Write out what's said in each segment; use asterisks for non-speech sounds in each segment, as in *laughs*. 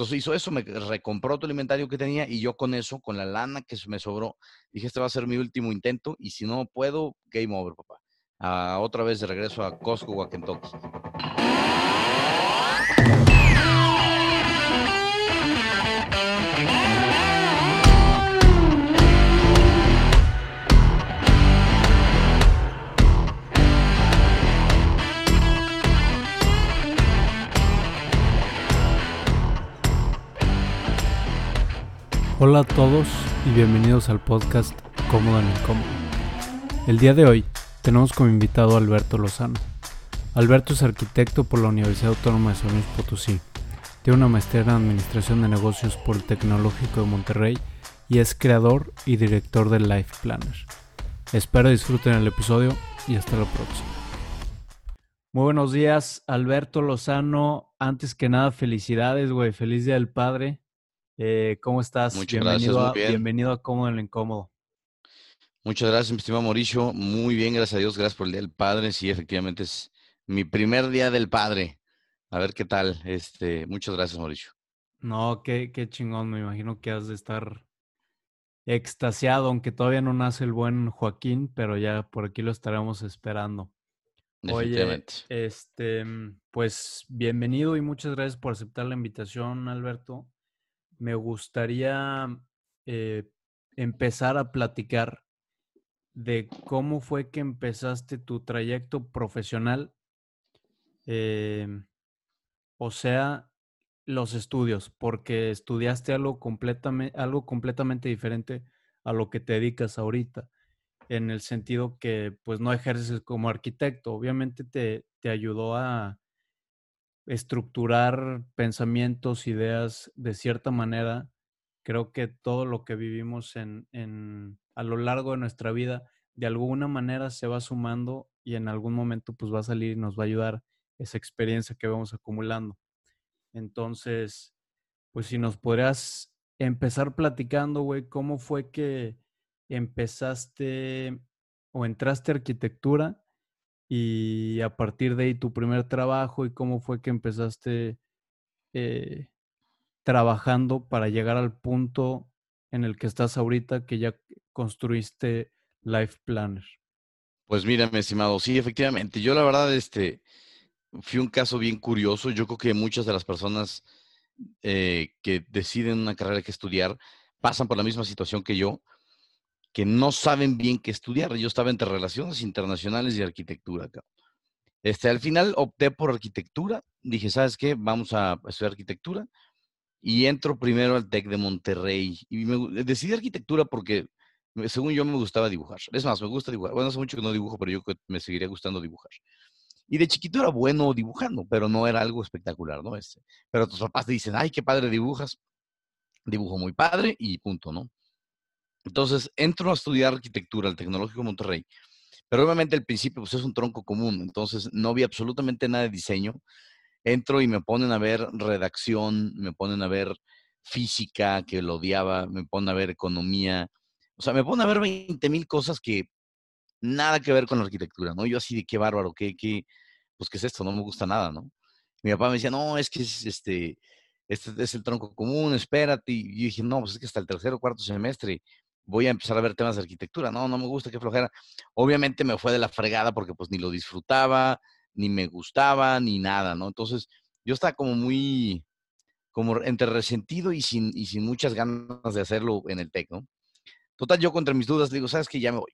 Entonces hizo eso, me recompró todo el inventario que tenía y yo con eso, con la lana que me sobró, dije, este va a ser mi último intento y si no puedo, game over, papá. Ah, otra vez de regreso a Costco o a Kentucky. Hola a todos y bienvenidos al podcast Cómodo en Incómodo. El día de hoy tenemos como invitado a Alberto Lozano. Alberto es arquitecto por la Universidad Autónoma de San Luis Potosí. Tiene una maestría en Administración de Negocios por el Tecnológico de Monterrey y es creador y director de Life Planner. Espero disfruten el episodio y hasta la próxima. Muy buenos días, Alberto Lozano. Antes que nada, felicidades, güey. Feliz Día del Padre. Eh, ¿Cómo estás? Muchas bienvenido gracias, a, bien. Bienvenido a Cómodo en lo Incómodo. Muchas gracias, mi estimado Mauricio. Muy bien, gracias a Dios. Gracias por el Día del Padre. Sí, efectivamente es mi primer Día del Padre. A ver qué tal. Este, muchas gracias, Mauricio. No, qué, qué chingón. Me imagino que has de estar extasiado, aunque todavía no nace el buen Joaquín, pero ya por aquí lo estaremos esperando. Oye, este, pues bienvenido y muchas gracias por aceptar la invitación, Alberto. Me gustaría eh, empezar a platicar de cómo fue que empezaste tu trayecto profesional, em, o sea, los estudios, porque estudiaste algo completamente, algo completamente diferente a lo que te dedicas ahorita, en el sentido que pues no ejerces como arquitecto, obviamente te, te ayudó a estructurar pensamientos, ideas de cierta manera. Creo que todo lo que vivimos en, en, a lo largo de nuestra vida, de alguna manera se va sumando y en algún momento pues va a salir y nos va a ayudar esa experiencia que vamos acumulando. Entonces, pues si nos podrías empezar platicando, güey, ¿cómo fue que empezaste o entraste a arquitectura y a partir de ahí tu primer trabajo y cómo fue que empezaste eh, trabajando para llegar al punto en el que estás ahorita que ya construiste Life Planner? Pues mira, mi estimado, sí, efectivamente. Yo la verdad, este, fui un caso bien curioso. Yo creo que muchas de las personas eh, que deciden una carrera que estudiar pasan por la misma situación que yo, que no saben bien qué estudiar. Yo estaba entre relaciones internacionales y arquitectura. Este, al final opté por arquitectura. Dije, ¿sabes qué? Vamos a estudiar arquitectura. Y entro primero al TEC de Monterrey. Y me decidí arquitectura porque, según yo, me gustaba dibujar. Es más, me gusta dibujar. Bueno, hace mucho que no dibujo, pero yo me seguiría gustando dibujar. Y de chiquito era bueno dibujando, pero no era algo espectacular, ¿no? Este, pero tus papás te dicen, ay, qué padre dibujas. Dibujo muy padre y punto, ¿no? Entonces entro a estudiar arquitectura al Tecnológico Monterrey, pero obviamente al principio pues es un tronco común, entonces no vi absolutamente nada de diseño. Entro y me ponen a ver redacción, me ponen a ver física, que lo odiaba, me ponen a ver economía, o sea, me ponen a ver 20 mil cosas que nada que ver con la arquitectura, ¿no? Yo así de qué bárbaro, qué, qué, pues qué es esto, no me gusta nada, ¿no? Mi papá me decía, no, es que es este, este es el tronco común, espérate. Y yo dije, no, pues es que hasta el tercer o cuarto semestre voy a empezar a ver temas de arquitectura. No, no me gusta, qué flojera. Obviamente me fue de la fregada porque pues ni lo disfrutaba, ni me gustaba, ni nada, ¿no? Entonces yo estaba como muy, como entre resentido y sin, y sin muchas ganas de hacerlo en el TEC, ¿no? Total, yo contra mis dudas digo, ¿sabes qué? Ya me voy.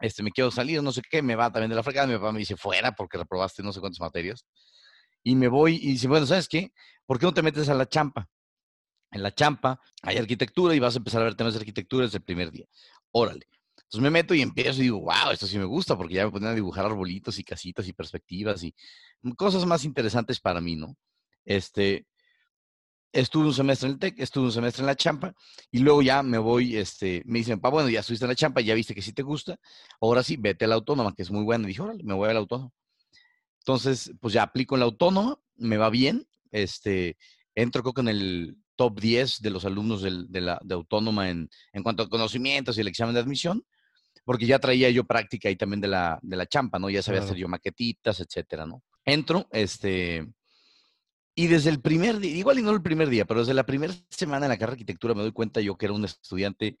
Este, me quiero salir, no sé qué, me va también de la fregada. Mi papá me dice, fuera porque reprobaste no sé cuántas materias. Y me voy y dice, bueno, ¿sabes qué? ¿Por qué no te metes a la champa? En la champa hay arquitectura y vas a empezar a ver temas de arquitectura desde el primer día. Órale. Entonces me meto y empiezo y digo, wow, esto sí me gusta porque ya me ponen a dibujar arbolitos y casitas y perspectivas y cosas más interesantes para mí, ¿no? Este, estuve un semestre en el TEC, estuve un semestre en la champa y luego ya me voy, este, me dicen, pa, bueno, ya estuviste en la champa, ya viste que sí te gusta, ahora sí, vete a la autónoma, que es muy buena. Y dije, órale, me voy a la autónoma. Entonces, pues ya aplico en la autónoma, me va bien, este, entro creo que en el top 10 de los alumnos del- de, la de autónoma en, en cuanto a conocimientos y el examen de admisión, porque ya traía yo práctica ahí también de la, de la champa, ¿no? Ya sabía hacer Claro. yo maquetitas, etcétera, ¿no? Entro, este, Y desde el primer día, igual y no el primer día, pero desde la primera semana en la carrera de arquitectura me doy cuenta yo que era un estudiante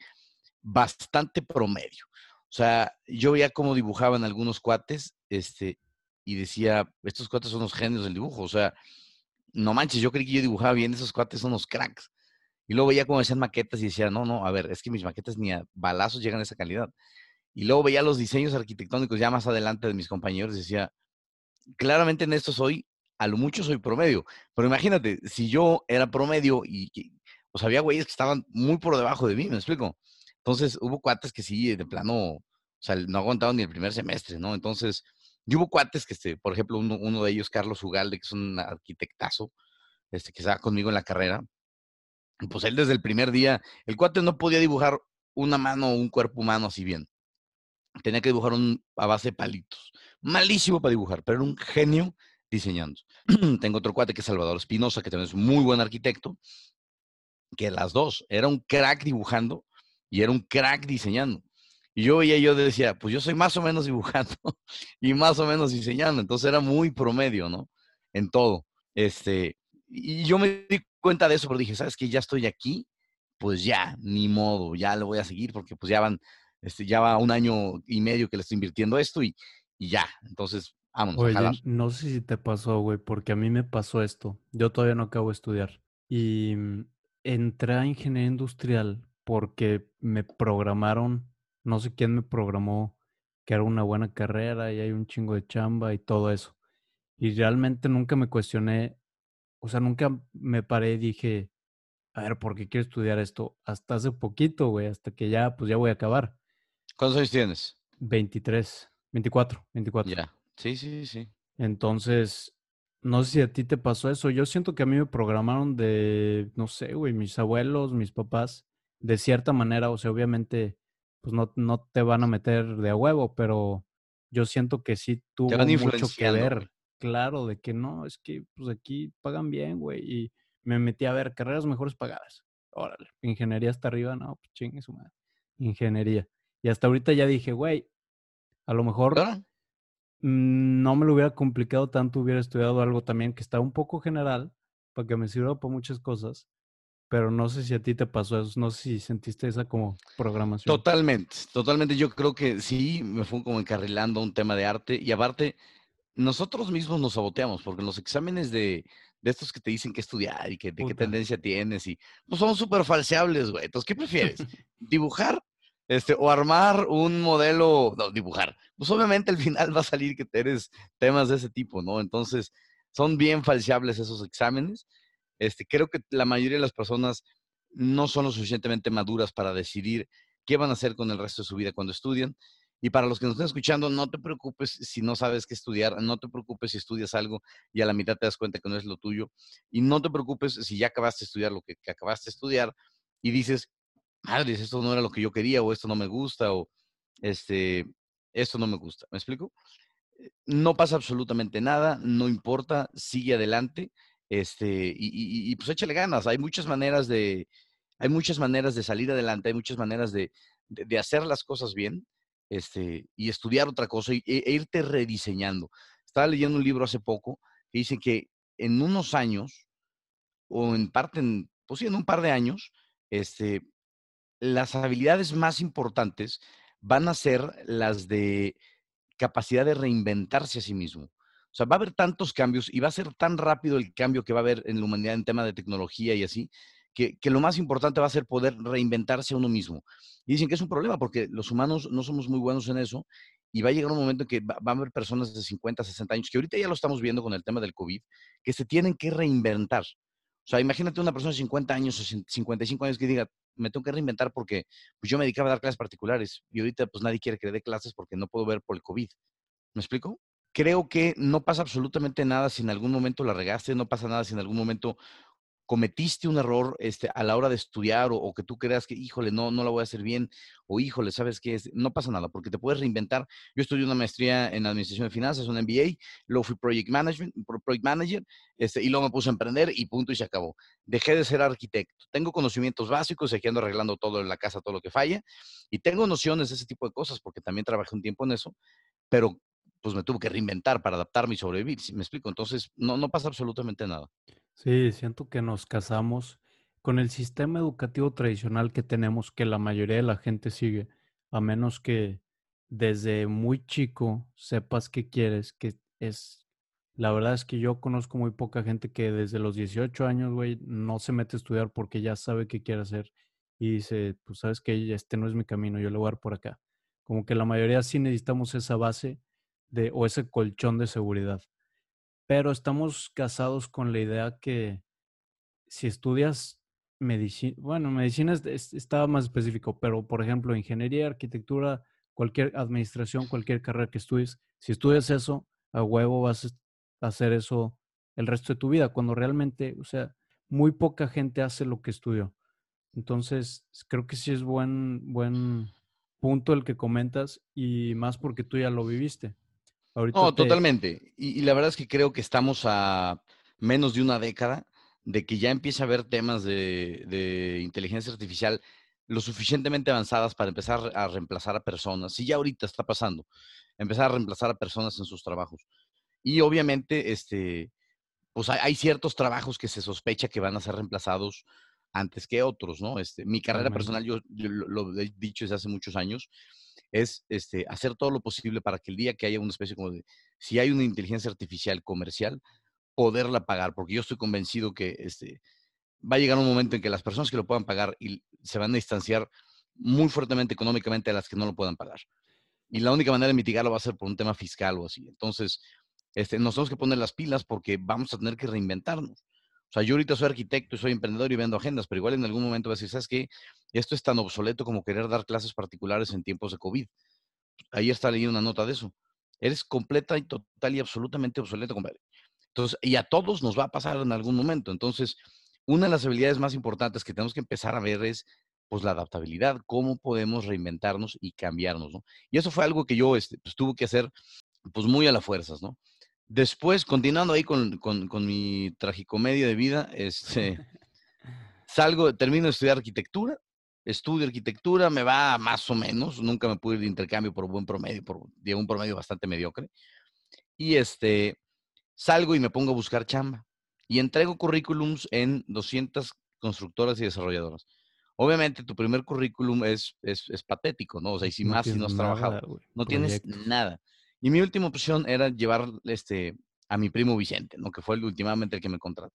bastante promedio. O sea, yo veía cómo dibujaban algunos cuates, este, y decía, estos cuates son los genios del dibujo. O sea, no manches, yo creí que yo dibujaba bien, esos cuates son los cracks. Y luego veía cómo hacían maquetas y decía, no, no, a ver, es que mis maquetas ni a balazos llegan a esa calidad. Y luego veía los diseños arquitectónicos ya más adelante de mis compañeros y decía, claramente en esto soy, a lo mucho soy promedio. Pero imagínate, si yo era promedio y, sea, había güeyes que estaban muy por debajo de mí, ¿me explico? Entonces hubo cuates que sí, de plano, o sea, no aguantaban ni el primer semestre, ¿no? Entonces, yo hubo cuates que, este, por ejemplo, uno, uno de ellos, Carlos Ugalde, que es un arquitectazo, este, que estaba conmigo en la carrera, pues él desde el primer día, el cuate no podía dibujar una mano o un cuerpo humano así bien. Tenía que dibujar un, a base de palitos. Malísimo para dibujar, pero era un genio diseñando. *clears throat* Tengo otro cuate que es Salvador Espinosa, que también es muy buen arquitecto, que las dos, era un crack dibujando y era un crack diseñando. Y yo veía, yo decía, pues yo soy más o menos dibujando *laughs* y más o menos diseñando, entonces era muy promedio, ¿no? En todo. Este, y yo me di cuenta de eso, pero dije, ¿sabes qué? Ya estoy aquí, pues ya, ni modo, ya lo voy a seguir porque pues ya van, este, ya va un año y medio que le estoy invirtiendo esto y, y ya, entonces, vámonos Oye, a no sé si te pasó, güey, porque a mí me pasó esto. Yo todavía no acabo de estudiar. Y mm, entré a ingeniería industrial porque me programaron, no sé quién me programó, que era una buena carrera y hay un chingo de chamba y todo eso. Y realmente nunca me cuestioné, o sea, nunca me paré y dije, a ver, ¿por qué quiero estudiar esto? Hasta hace poquito, güey, hasta que ya, pues ya voy a acabar. ¿Cuántos años tienes? 23, 24, 24. Ya. Sí, sí, sí. Entonces, no sé si a ti te pasó eso. Yo siento que a mí me programaron de, no sé, güey, mis abuelos, mis papás, de cierta manera. O sea, obviamente, pues no, no te van a meter de a huevo, pero yo siento que sí tuvo van mucho que ver. Claro, de que no, es que pues aquí pagan bien, güey. Y me metí a ver carreras mejores pagadas. Órale, ingeniería hasta arriba, no, pues chingue su madre. Ingeniería. Y hasta ahorita ya dije, güey, a lo mejor mm, no me lo hubiera complicado tanto, hubiera estudiado algo también que está un poco general, para que me sirva para muchas cosas, pero no sé si a ti te pasó eso, no sé si sentiste esa como programación. Totalmente, totalmente. Yo creo que sí, me fue como encarrilando a un tema de arte y aparte, nosotros mismos nos saboteamos porque los exámenes de, de estos que te dicen qué estudiar y que, de qué tendencia tienes y pues son súper falseables, güey. Entonces, ¿qué prefieres? ¿Dibujar este, o armar un modelo? No, dibujar. Pues obviamente al final va a salir que eres temas de ese tipo, ¿no? Entonces, son bien falseables esos exámenes. Este, creo que la mayoría de las personas no son lo suficientemente maduras para decidir qué van a hacer con el resto de su vida cuando estudian. Y para los que nos estén escuchando, no te preocupes si no sabes qué estudiar, no te preocupes si estudias algo y a la mitad te das cuenta que no es lo tuyo. Y no te preocupes si ya acabaste de estudiar lo que, que acabaste de estudiar y dices, madres, esto no era lo que yo quería o esto no me gusta o este, esto no me gusta. ¿Me explico? Eh, No pasa absolutamente nada, no importa, sigue adelante, este, y, y- pues échale ganas. Hay muchas maneras de, hay muchas maneras de salir adelante, hay muchas maneras de, de- hacer las cosas bien, este, y estudiar otra cosa e, e irte rediseñando. Estaba leyendo un libro hace poco que dice que en unos años, o en parte, en, pues sí, en un par de años, este, las habilidades más importantes van a ser las de capacidad de reinventarse a sí mismo. O sea, va a haber tantos cambios y va a ser tan rápido el cambio que va a haber en la humanidad en tema de tecnología y así, que, que lo más importante va a ser poder reinventarse a uno mismo. Y dicen que es un problema porque los humanos no somos muy buenos en eso y va a llegar un momento en que va, va a haber personas de 50, 60 años, que ahorita ya lo estamos viendo con el tema del COVID, que se tienen que reinventar. O sea, imagínate una persona de 50 años o 55 años que diga, me tengo que reinventar porque pues, yo me dedicaba a dar clases particulares y ahorita pues nadie quiere que le dé clases porque no puedo ver por el COVID. ¿Me explico? Creo que no pasa absolutamente nada si en algún momento la regaste, no pasa nada si en algún momento cometiste un error este, a la hora de estudiar o, que tú creas que, híjole, no, no la voy a hacer bien, o híjole, ¿sabes qué? Es? No pasa nada, porque te puedes reinventar. Yo estudié una maestría en Administración de Finanzas, un MBA, luego fui Project, management, pro- project Manager, este, y luego me puse a emprender y punto y se acabó. Dejé de ser arquitecto. Tengo conocimientos básicos, aquí ando arreglando todo en la casa, todo lo que falla, y tengo nociones de ese tipo de cosas, porque también trabajé un tiempo en eso, pero pues me tuve que reinventar para adaptarme y sobrevivir, ¿sí me explico? Entonces, no, no pasa absolutamente nada. Sí, siento que nos casamos con el sistema educativo tradicional que tenemos, que la mayoría de la gente sigue, a menos que desde muy chico sepas qué quieres, que es, la verdad es que yo conozco muy poca gente que desde los 18 años, güey, no se mete a estudiar porque ya sabe qué quiere hacer y dice, pues sabes que este no es mi camino, yo le voy a dar por acá. Como que la mayoría sí necesitamos esa base de, o ese colchón de seguridad. Pero estamos casados con la idea que si estudias medicina, bueno, medicina estaba más específico, pero por ejemplo, ingeniería, arquitectura, cualquier administración, cualquier carrera que estudies, si estudias eso, a huevo vas a hacer eso el resto de tu vida, cuando realmente, o sea, muy poca gente hace lo que estudió. Entonces, creo que sí es buen, buen punto el que comentas y más porque tú ya lo viviste. No, totalmente. Y, la verdad es que creo que estamos a menos de una década de que ya empieza a haber temas de, inteligencia artificial lo suficientemente avanzadas para empezar a reemplazar a personas. Y ya ahorita está pasando, empezar a reemplazar a personas en sus trabajos. Y obviamente, este, pues hay, ciertos trabajos que se sospecha que van a ser reemplazados antes que otros, ¿no? Este, mi carrera personal, yo, lo, he dicho desde hace muchos años, es este, hacer todo lo posible para que el día que haya una especie como de, si hay una inteligencia artificial comercial, poderla pagar, porque yo estoy convencido que este, va a llegar un momento en que las personas que lo puedan pagar y se van a distanciar muy fuertemente económicamente a las que no lo puedan pagar. Y la única manera de mitigarlo va a ser por un tema fiscal o así. Entonces, este, nos tenemos que poner las pilas porque vamos a tener que reinventarnos. O sea, yo ahorita soy arquitecto y soy emprendedor y vendo agendas, pero igual en algún momento vas a decir, ¿sabes qué? Esto es tan obsoleto como querer dar clases particulares en tiempos de COVID. Ahí está leyendo una nota de eso. Eres completa y total y absolutamente obsoleto, compadre. Entonces, y a todos nos va a pasar en algún momento. Entonces, una de las habilidades más importantes que tenemos que empezar a ver es pues la adaptabilidad, cómo podemos reinventarnos y cambiarnos, ¿no? Y eso fue algo que yo este, pues, tuve que hacer pues muy a las fuerzas, ¿no? Después, continuando ahí con, con, mi tragicomedia de vida, este, salgo, termino de estudiar arquitectura, estudio arquitectura, me va más o menos, nunca me pude ir de intercambio por buen promedio, por un promedio bastante mediocre. Y este, salgo y me pongo a buscar chamba y entrego currículums en 200 constructoras y desarrolladoras. Obviamente tu primer currículum es, es, patético, ¿no? O sea, y si más si no has trabajado, no tienes nada. Y mi última opción era llevar este, a mi primo Vicente, ¿no? Que fue el, últimamente el que me contrató.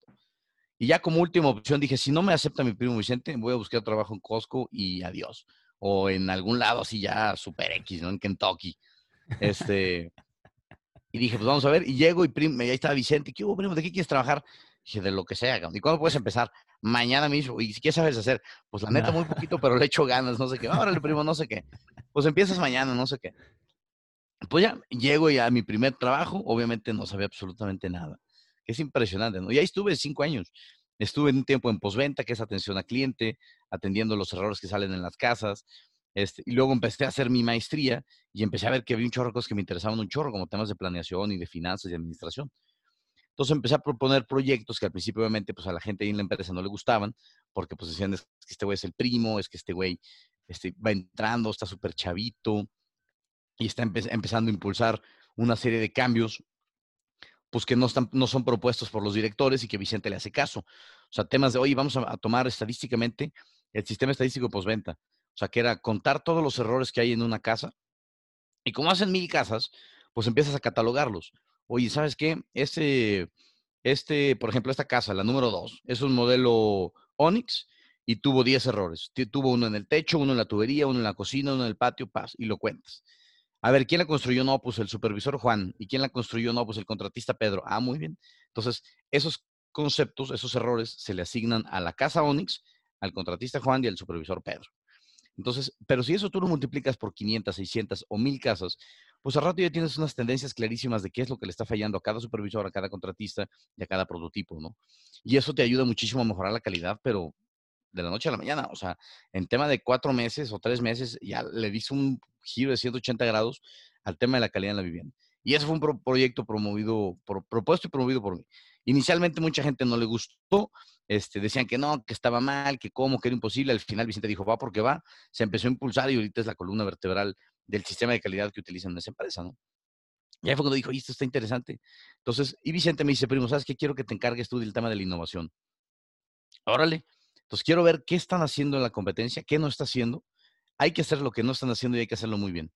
Y ya como última opción dije, si no me acepta mi primo Vicente, voy a buscar trabajo en Costco y adiós. O en algún lado así ya super X, ¿no? En Kentucky. Este, y dije, pues vamos a ver. Y llego y primo, ahí está Vicente. ¿Qué hubo, primo? ¿De qué quieres trabajar? Dije, de lo que sea. ¿Y cuándo puedes empezar? Mañana mismo. ¿Y qué sabes hacer? Pues la neta, muy poquito, pero le echo ganas, no sé qué. Órale, primo, no sé qué. Pues empiezas mañana, no sé qué. Pues ya, llego ya a mi primer trabajo. Obviamente no sabía absolutamente nada. Es impresionante, ¿no? Y ahí estuve cinco años. Estuve un tiempo en postventa, que es atención al cliente, atendiendo los errores que salen en las casas. Este, y luego empecé a hacer mi maestría y empecé a ver que había un chorro de cosas que me interesaban un chorro, como temas de planeación y de finanzas y administración. Entonces empecé a proponer proyectos que al principio obviamente pues a la gente ahí en la empresa no le gustaban, porque pues decían es que este güey es el primo, es que este güey este, va entrando, está súper chavito y está empezando a impulsar una serie de cambios pues que no, están, no son propuestos por los directores y que Vicente le hace caso. O sea, temas de, oye, vamos a, tomar estadísticamente el sistema estadístico postventa o sea, que era contar todos los errores que hay en una casa. Y como hacen mil casas, pues empiezas a catalogarlos. Oye, ¿sabes qué? Este, este, por ejemplo, esta casa, la número dos, es un modelo Onyx y tuvo 10 errores. Tuvo uno en el techo, uno en la tubería, uno en la cocina, uno en el patio, paz, y lo cuentas. A ver, ¿quién la construyó? No, pues el supervisor Juan. ¿Y quién la construyó? No, pues el contratista Pedro. Ah, muy bien. Entonces, esos conceptos, esos errores se le asignan a la casa Onyx, al contratista Juan y al supervisor Pedro. Entonces, pero si eso tú lo multiplicas por 500, 600 o 1000 casas, pues al rato ya tienes unas tendencias clarísimas de qué es lo que le está fallando a cada supervisor, a cada contratista y a cada prototipo, ¿no? Y eso te ayuda muchísimo a mejorar la calidad, pero de la noche a la mañana. O sea, en tema de cuatro meses o tres meses, ya le diste un giro de 180 grados al tema de la calidad en la vivienda. Y ese fue un proyecto promovido, propuesto y promovido por mí. Inicialmente mucha gente no le gustó, este, decían que no, que estaba mal, que cómo, que era imposible. Al final Vicente dijo, va porque va. Se empezó a impulsar y ahorita es la columna vertebral del sistema de calidad que utilizan en esa empresa, ¿no? Y ahí fue cuando dijo, esto está interesante. Entonces, y Vicente me dice, primo, ¿sabes qué? Quiero que te encargues tú del tema de la innovación. Órale. Entonces, quiero ver qué están haciendo en la competencia, qué no está haciendo. Hay que hacer lo que no están haciendo y hay que hacerlo muy bien.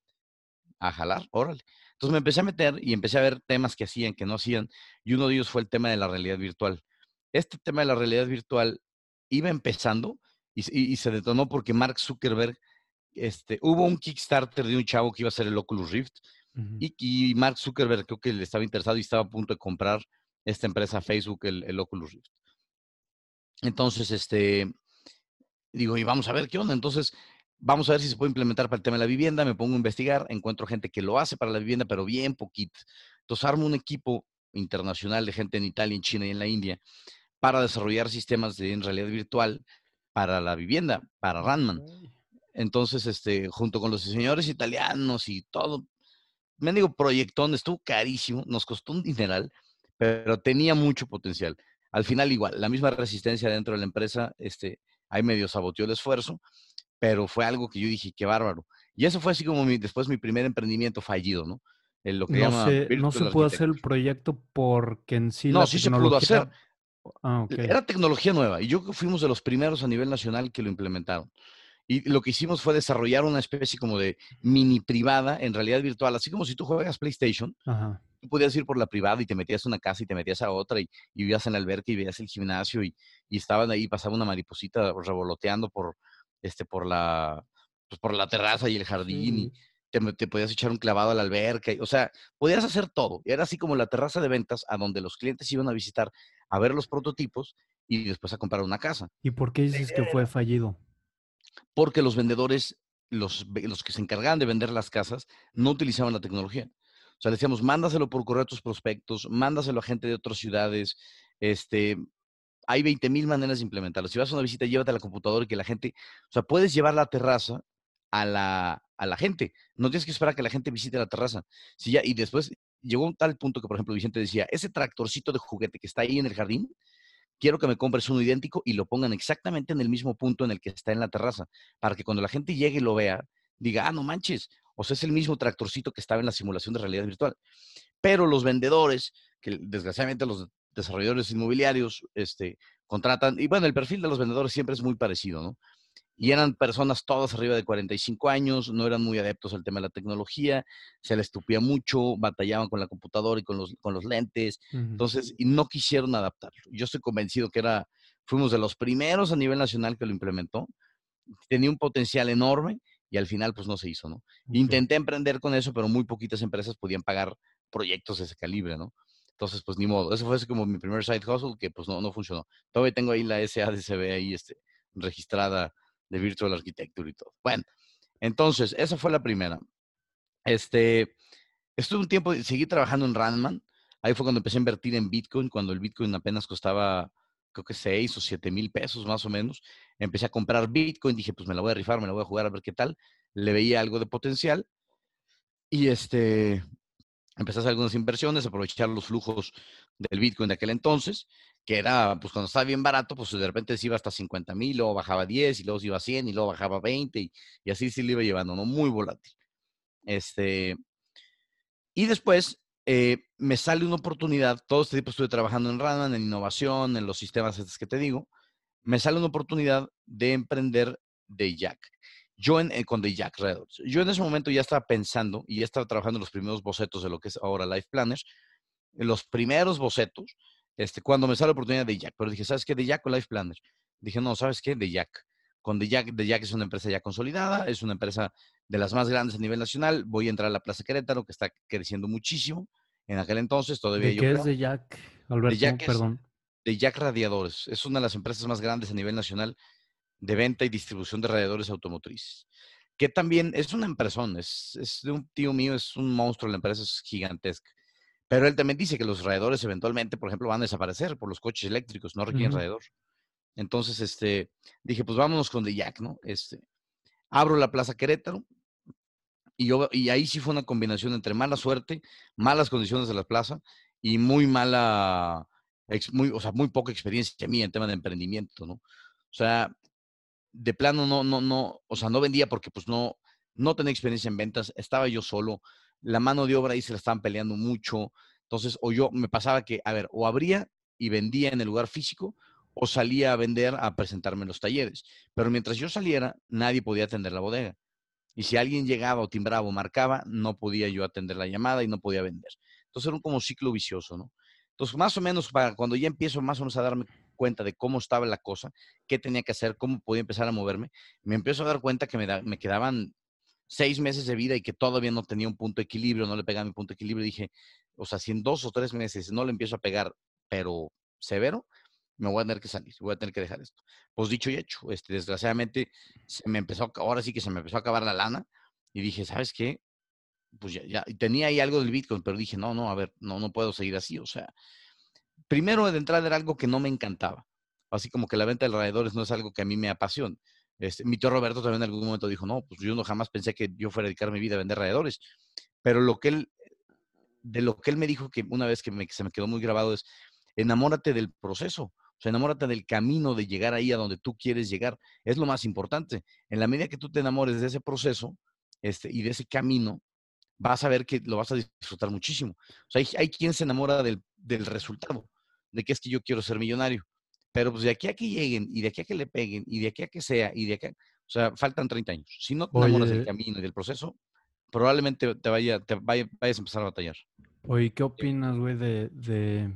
A jalar, órale. Entonces me empecé a meter y empecé a ver temas que hacían, que no hacían, y uno de ellos fue el tema de la realidad virtual. Este tema de la realidad virtual iba empezando y, se detonó porque Mark Zuckerberg, este, hubo un Kickstarter de un chavo que iba a ser el Oculus Rift, y, Mark Zuckerberg creo que le estaba interesado y estaba a punto de comprar esta empresa Facebook, el, el Oculus Rift. Entonces, este, digo, y vamos a ver qué onda. Entonces, vamos a ver si se puede implementar para el tema de la vivienda. Me pongo a investigar, encuentro gente que lo hace para la vivienda, pero bien poquito. Entonces, armo un equipo internacional de gente en Italia, en China y en la India para desarrollar sistemas de en realidad virtual para la vivienda, para Ranman. Entonces, este, junto con los señores italianos y todo, me digo, proyectón, estuvo carísimo, nos costó un dineral, pero tenía mucho potencial. Al final, igual, la misma resistencia dentro de la empresa, este, ahí medio saboteó el esfuerzo, pero fue algo que yo dije, qué bárbaro. Y eso fue así como mi, después mi primer emprendimiento fallido, ¿no? lo que no se, no se pudo hacer el proyecto porque en sí no, sí se pudo hacer. Ah, Era tecnología nueva y yo fuimos de los primeros a nivel nacional que lo implementaron. Y lo que hicimos fue desarrollar una especie como de mini privada en realidad virtual, así como si tú juegas PlayStation. Tú podías ir por la privada y te metías a una casa y te metías a otra y, vivías en la alberca y veías el gimnasio y, estaban ahí, pasaba una mariposita revoloteando por, este, por, la, pues, por la terraza y el jardín y te, te, podías echar un clavado a la alberca. o sea, podías hacer todo. Era así como la terraza de ventas a donde los clientes iban a visitar a ver los prototipos y después a comprar una casa. ¿Y por qué dices que fue fallido? porque los vendedores, los, los que se encargaban de vender las casas, no utilizaban la tecnología. O sea, decíamos, mándaselo por correo a tus prospectos, mándaselo a gente de otras ciudades. Este, hay 20 mil maneras de implementarlo. Si vas a una visita, llévate a la computadora y que la gente, o sea, puedes llevar la terraza a la, a la gente. No tienes que esperar a que la gente visite la terraza. Si ya, y después llegó un tal punto que, por ejemplo, Vicente decía, ese tractorcito de juguete que está ahí en el jardín, quiero que me compres uno idéntico y lo pongan exactamente en el mismo punto en el que está en la terraza, para que cuando la gente llegue y lo vea, diga, ah, no manches, o sea, es el mismo tractorcito que estaba en la simulación de realidad virtual. Pero los vendedores, que desgraciadamente los desarrolladores inmobiliarios este, contratan, y bueno, el perfil de los vendedores siempre es muy parecido, ¿no? y eran personas todas arriba de 45 años, no eran muy adeptos al tema de la tecnología, se les tupía mucho, batallaban con la computadora y con los, con los lentes, entonces, y no quisieron adaptarlo. Yo estoy convencido que era, fuimos de los primeros a nivel nacional que lo implementó, tenía un potencial enorme y al final pues no se hizo, ¿no? Intenté emprender con eso, pero muy poquitas empresas podían pagar proyectos de ese calibre, ¿no? Entonces, pues ni modo. Eso fue como mi primer side hustle que pues no, no funcionó. Todavía tengo ahí la SADCB ahí este, registrada de Virtual Architecture y todo. Bueno, entonces, esa fue la primera. Este, estuve un tiempo, seguí trabajando en Randman. Ahí fue cuando empecé a invertir en Bitcoin, cuando el Bitcoin apenas costaba, creo que 6 o 7 mil pesos más o menos. Empecé a comprar Bitcoin, dije, pues me la voy a rifar, me la voy a jugar a ver qué tal. Le veía algo de potencial. Y este, hacer algunas inversiones, aprovechar los flujos del Bitcoin de aquel entonces que era, pues cuando estaba bien barato, pues de repente se iba hasta 50 mil, luego bajaba 10 y luego se iba a 100 y luego bajaba 20 y, así se le iba llevando, ¿no? Muy volátil. Este, y después eh, me sale una oportunidad, todo este tiempo estuve trabajando en Radman, en innovación, en los sistemas estos que te digo, me sale una oportunidad de emprender de Jack. Yo en, eh, con The Jack Reynolds. Yo en ese momento ya estaba pensando y ya estaba trabajando los primeros bocetos de lo que es ahora Life Planners, en los primeros bocetos, este, cuando me sale la oportunidad de Jack, pero dije, ¿sabes qué? De Jack o Life Planner. Dije, no, ¿sabes qué? De Jack. Con The Jack, The Jack es una empresa ya consolidada, es una empresa de las más grandes a nivel nacional. Voy a entrar a la Plaza Querétaro, que está creciendo muchísimo. En aquel entonces todavía ¿De ¿Qué es de Jack, Alberto? Jack perdón. de Jack Radiadores. Es una de las empresas más grandes a nivel nacional de venta y distribución de radiadores automotrices. Que también es una empresa, es, es de un tío mío, es un monstruo, la empresa es gigantesca. Pero él también dice que los radiadores eventualmente, por ejemplo, van a desaparecer por los coches eléctricos, no requieren radiador. Entonces, este, dije, pues vámonos con The Jack, ¿no? Este, abro la Plaza Querétaro y, yo, y ahí sí fue una combinación entre mala suerte, malas condiciones de la plaza y muy mala, muy, o sea, muy poca experiencia mía en tema de emprendimiento, ¿no? O sea, de plano no, no, no, o sea, no vendía porque pues no, no tenía experiencia en ventas, estaba yo solo, la mano de obra ahí se la estaban peleando mucho. Entonces, o yo me pasaba que, a ver, o abría y vendía en el lugar físico, o salía a vender, a presentarme en los talleres. Pero mientras yo saliera, nadie podía atender la bodega. Y si alguien llegaba o timbraba o marcaba, no podía yo atender la llamada y no podía vender. Entonces era un como ciclo vicioso, ¿no? Entonces, más o menos, para cuando ya empiezo más o menos a darme cuenta de cómo estaba la cosa, qué tenía que hacer, cómo podía empezar a moverme, me empiezo a dar cuenta que me, me quedaban seis meses de vida y que todavía no tenía un punto de equilibrio, no le pegaba mi punto de equilibrio. Dije, o sea, si en dos o tres meses no le empiezo a pegar, pero severo, me voy a tener que salir, voy a tener que dejar esto. Pues dicho y hecho, este, desgraciadamente se me empezó, ahora sí que se me empezó a acabar la lana y dije, ¿sabes qué? Pues ya, ya tenía ahí algo del Bitcoin, pero dije, no, no, a ver, no, no puedo seguir así. O sea, primero de entrada era algo que no me encantaba. Así como que la venta de radiadores no es algo que a mí me apasiona. Este, mi tío Roberto también en algún momento dijo, no, pues yo no jamás pensé que yo fuera a dedicar mi vida a vender radiadores. Pero lo que él, de lo que él me dijo que una vez que se me quedó muy grabado es, enamórate del proceso. O sea, enamórate del camino de llegar ahí a donde tú quieres llegar. Es lo más importante. En la medida que tú te enamores de ese proceso este, y de ese camino, vas a ver que lo vas a disfrutar muchísimo. O sea, hay, hay quien se enamora del, del, resultado, de que es que yo quiero ser millonario. Pero pues de aquí a que lleguen, y de aquí a que le peguen, y de aquí a que sea, y de aquí a... O sea, faltan 30 años. Si no te enamoras del camino y del proceso, probablemente te, vaya, te vaya, vayas a empezar a batallar. Oye, ¿qué opinas, güey, de, de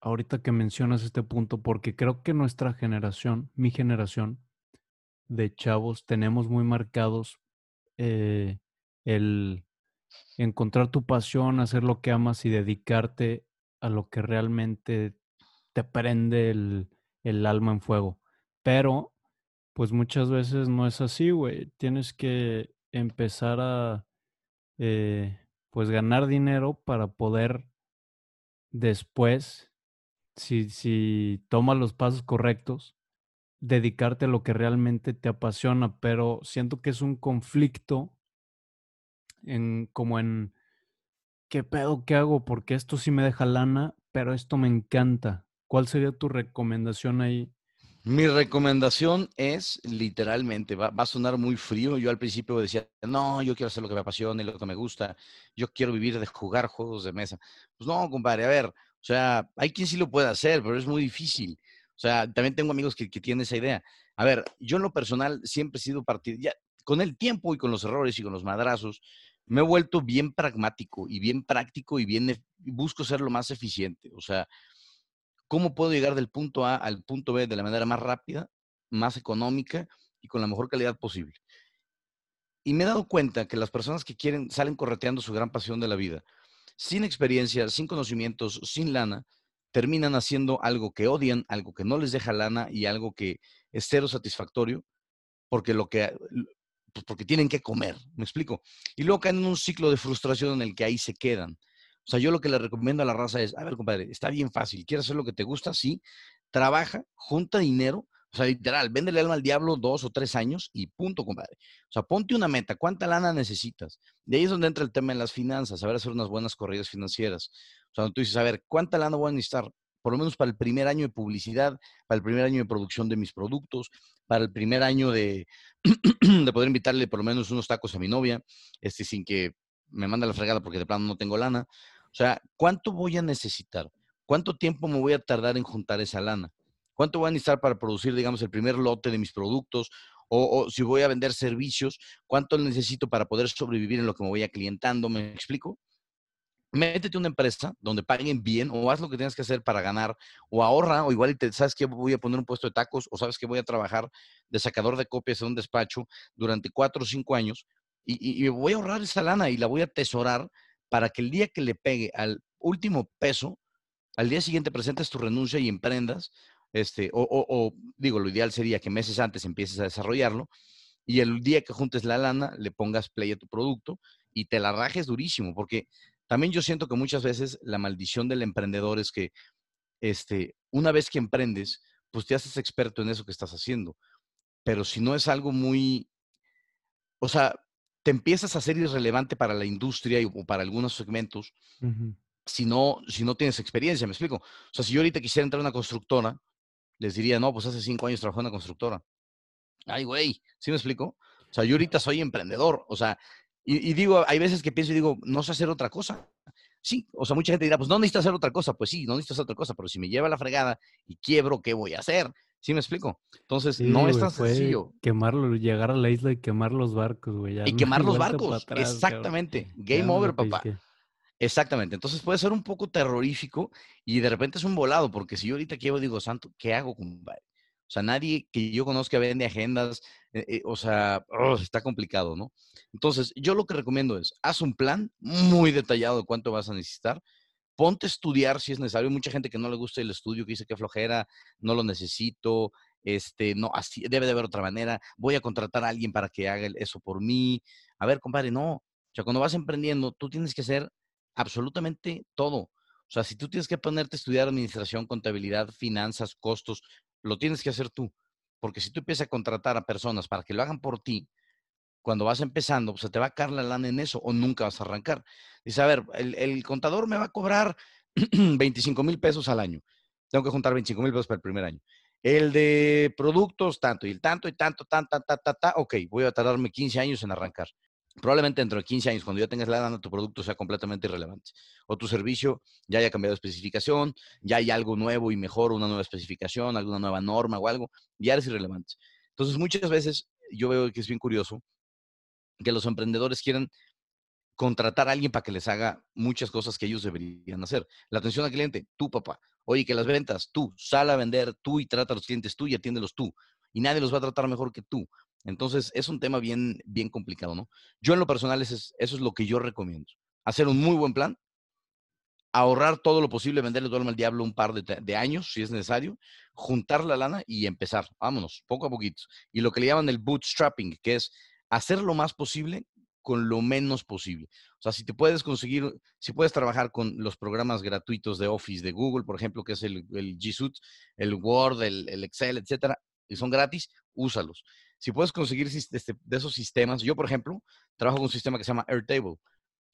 ahorita que mencionas este punto, porque creo que nuestra generación, mi generación de chavos, tenemos muy marcados eh, el encontrar tu pasión, hacer lo que amas y dedicarte a lo que realmente te prende el, el alma en fuego. Pero, pues muchas veces no es así, güey. Tienes que empezar a, eh, pues, ganar dinero para poder después si, si tomas los pasos correctos, dedicarte a lo que realmente te apasiona, pero siento que es un conflicto en como en qué pedo qué hago porque esto sí me deja lana, pero esto me encanta. ¿Cuál sería tu recomendación ahí? Mi recomendación es literalmente, va, va, a sonar muy frío. Yo al principio decía, no, yo quiero hacer lo que me apasiona y lo que me gusta. Yo quiero vivir de jugar juegos de mesa. Pues no, compadre, a ver, o sea, hay quien sí lo puede hacer, pero es muy difícil. O sea, también tengo amigos que, tienen esa idea. A ver, yo en lo personal siempre he sido partidario, con el tiempo y con los errores y con los madrazos, me he vuelto bien pragmático y bien práctico y bien busco ser lo más eficiente. O sea, ¿cómo puedo llegar del punto A al punto B de la manera más rápida, más económica y con la mejor calidad posible? Y me he dado cuenta que las personas que quieren, salen correteando su gran pasión de la vida, sin experiencia, sin conocimientos, sin lana, terminan haciendo algo que odian, algo que no les deja lana y algo que es cero satisfactorio, porque lo que pues porque tienen que comer, ¿me explico? Y luego caen en un ciclo de frustración en el que ahí se quedan. O sea, yo lo que le recomiendo a la raza es, a ver, compadre, está bien fácil, ¿quieres hacer lo que te gusta? Sí, trabaja, junta dinero, o sea, literal, véndele alma al diablo dos o tres años y punto, compadre. O sea, ponte una meta. ¿Cuánta lana necesitas? De ahí es donde entra el tema de las finanzas, saber hacer unas buenas corridas financieras. O sea, tú dices, a ver, ¿cuánta lana voy a necesitar? Por lo menos para el primer año de publicidad, para el primer año de producción de mis productos, para el primer año de, *clears throat* de poder invitarle por lo menos unos tacos a mi novia, este, sin que me mande la fregada porque de plano no tengo lana. O sea, ¿cuánto voy a necesitar? ¿Cuánto tiempo me voy a tardar en juntar esa lana? ¿Cuánto voy a necesitar para producir, digamos, el primer lote de mis productos? O, si voy a vender servicios, ¿cuánto necesito para poder sobrevivir en lo que me voy aclientando? ¿Me explico? Métete una empresa donde paguen bien o haz lo que tienes que hacer para ganar o ahorra o igual te, sabes que voy a poner un puesto de tacos o sabes que voy a trabajar de sacador de copias en un despacho durante cuatro o cinco años y, y voy a ahorrar esa lana y la voy a atesorar para que el día que le pegue al último peso, al día siguiente presentes tu renuncia y emprendas este, o, digo, lo ideal sería que meses antes empieces a desarrollarlo y el día que juntes la lana le pongas play a tu producto y te la rajes durísimo, porque también yo siento que muchas veces la maldición del emprendedor es que este, una vez que emprendes, pues te haces experto en eso que estás haciendo. Pero si no es algo muy, o sea, te empiezas a ser irrelevante para la industria o para algunos segmentos si, no, si no tienes experiencia, ¿me explico? O sea, si yo ahorita quisiera entrar a una constructora, les diría, no, pues hace cinco años trabajé en una constructora. Ay, güey, ¿sí me explico? O sea, yo ahorita soy emprendedor, o sea, Y, digo, hay veces que pienso y digo, no sé hacer otra cosa. Sí, o sea, mucha gente dirá, pues no necesito hacer otra cosa. Pues sí, no necesito hacer otra cosa, pero si me lleva la fregada y quiebro, ¿qué voy a hacer? ¿Sí me explico? Entonces, no es tan sencillo. Quemarlo, llegar a la isla y quemar los barcos, güey. y *laughs* quemar los barcos, exactamente. Game over, papá. Exactamente. Entonces puede ser un poco terrorífico y de repente es un volado, porque si yo ahorita quiero, digo, Santo, ¿qué hago, compadre? O sea, nadie que yo conozca vende agendas, eh, eh, o sea, oh, está complicado, ¿no? Entonces, yo lo que recomiendo es, haz un plan muy detallado de cuánto vas a necesitar, ponte a estudiar si es necesario. mucha gente que no le gusta el estudio, que dice que flojera, no lo necesito, este, no, así, debe de haber otra manera, voy a contratar a alguien para que haga eso por mí. A ver, compadre, no. O sea, cuando vas emprendiendo, tú tienes que hacer absolutamente todo. O sea, si tú tienes que ponerte a estudiar administración, contabilidad, finanzas, costos, lo tienes que hacer tú. Porque si tú empiezas a contratar a personas para que lo hagan por ti, cuando vas empezando, pues se te va a caer la lana en eso o nunca vas a arrancar. Dice, a ver, el, contador me va a cobrar *clears throat* 25 mil pesos al año. Tengo que juntar 25 mil pesos para el primer año. El de productos, tanto, y el tanto, y tanto, tan, ta, ta, ta, ta, ok, voy a tardarme 15 años en arrancar probablemente dentro de 15 años, cuando ya tengas la lana, tu producto sea completamente irrelevante. O tu servicio ya haya cambiado de especificación, ya hay algo nuevo y mejor, una nueva especificación, alguna nueva norma o algo, ya eres irrelevante. Entonces, muchas veces yo veo que es bien curioso que los emprendedores quieran contratar a alguien para que les haga muchas cosas que ellos deberían hacer. La atención al cliente, tú, papá. Oye, que las ventas, tú. Sal a vender tú y trata a los clientes tú y atiéndelos tú. Y nadie los va a tratar mejor que tú. Entonces, es un tema bien, bien complicado, ¿no? Yo en lo personal, eso es, eso es lo que yo recomiendo. Hacer un muy buen plan, ahorrar todo lo posible, venderle todo al diablo un par de, años, si es necesario, juntar la lana y empezar. Vámonos, poco a poquito. Y lo que le llaman el bootstrapping, que es hacer lo más posible con lo menos posible. O sea, si te puedes conseguir, si puedes trabajar con los programas gratuitos de Office de Google, por ejemplo, que es el, G Suite, el Word, el, el Excel, etcétera, y son gratis, úsalos si puedes conseguir este, de esos sistemas, yo por ejemplo, trabajo con un sistema que se llama Airtable,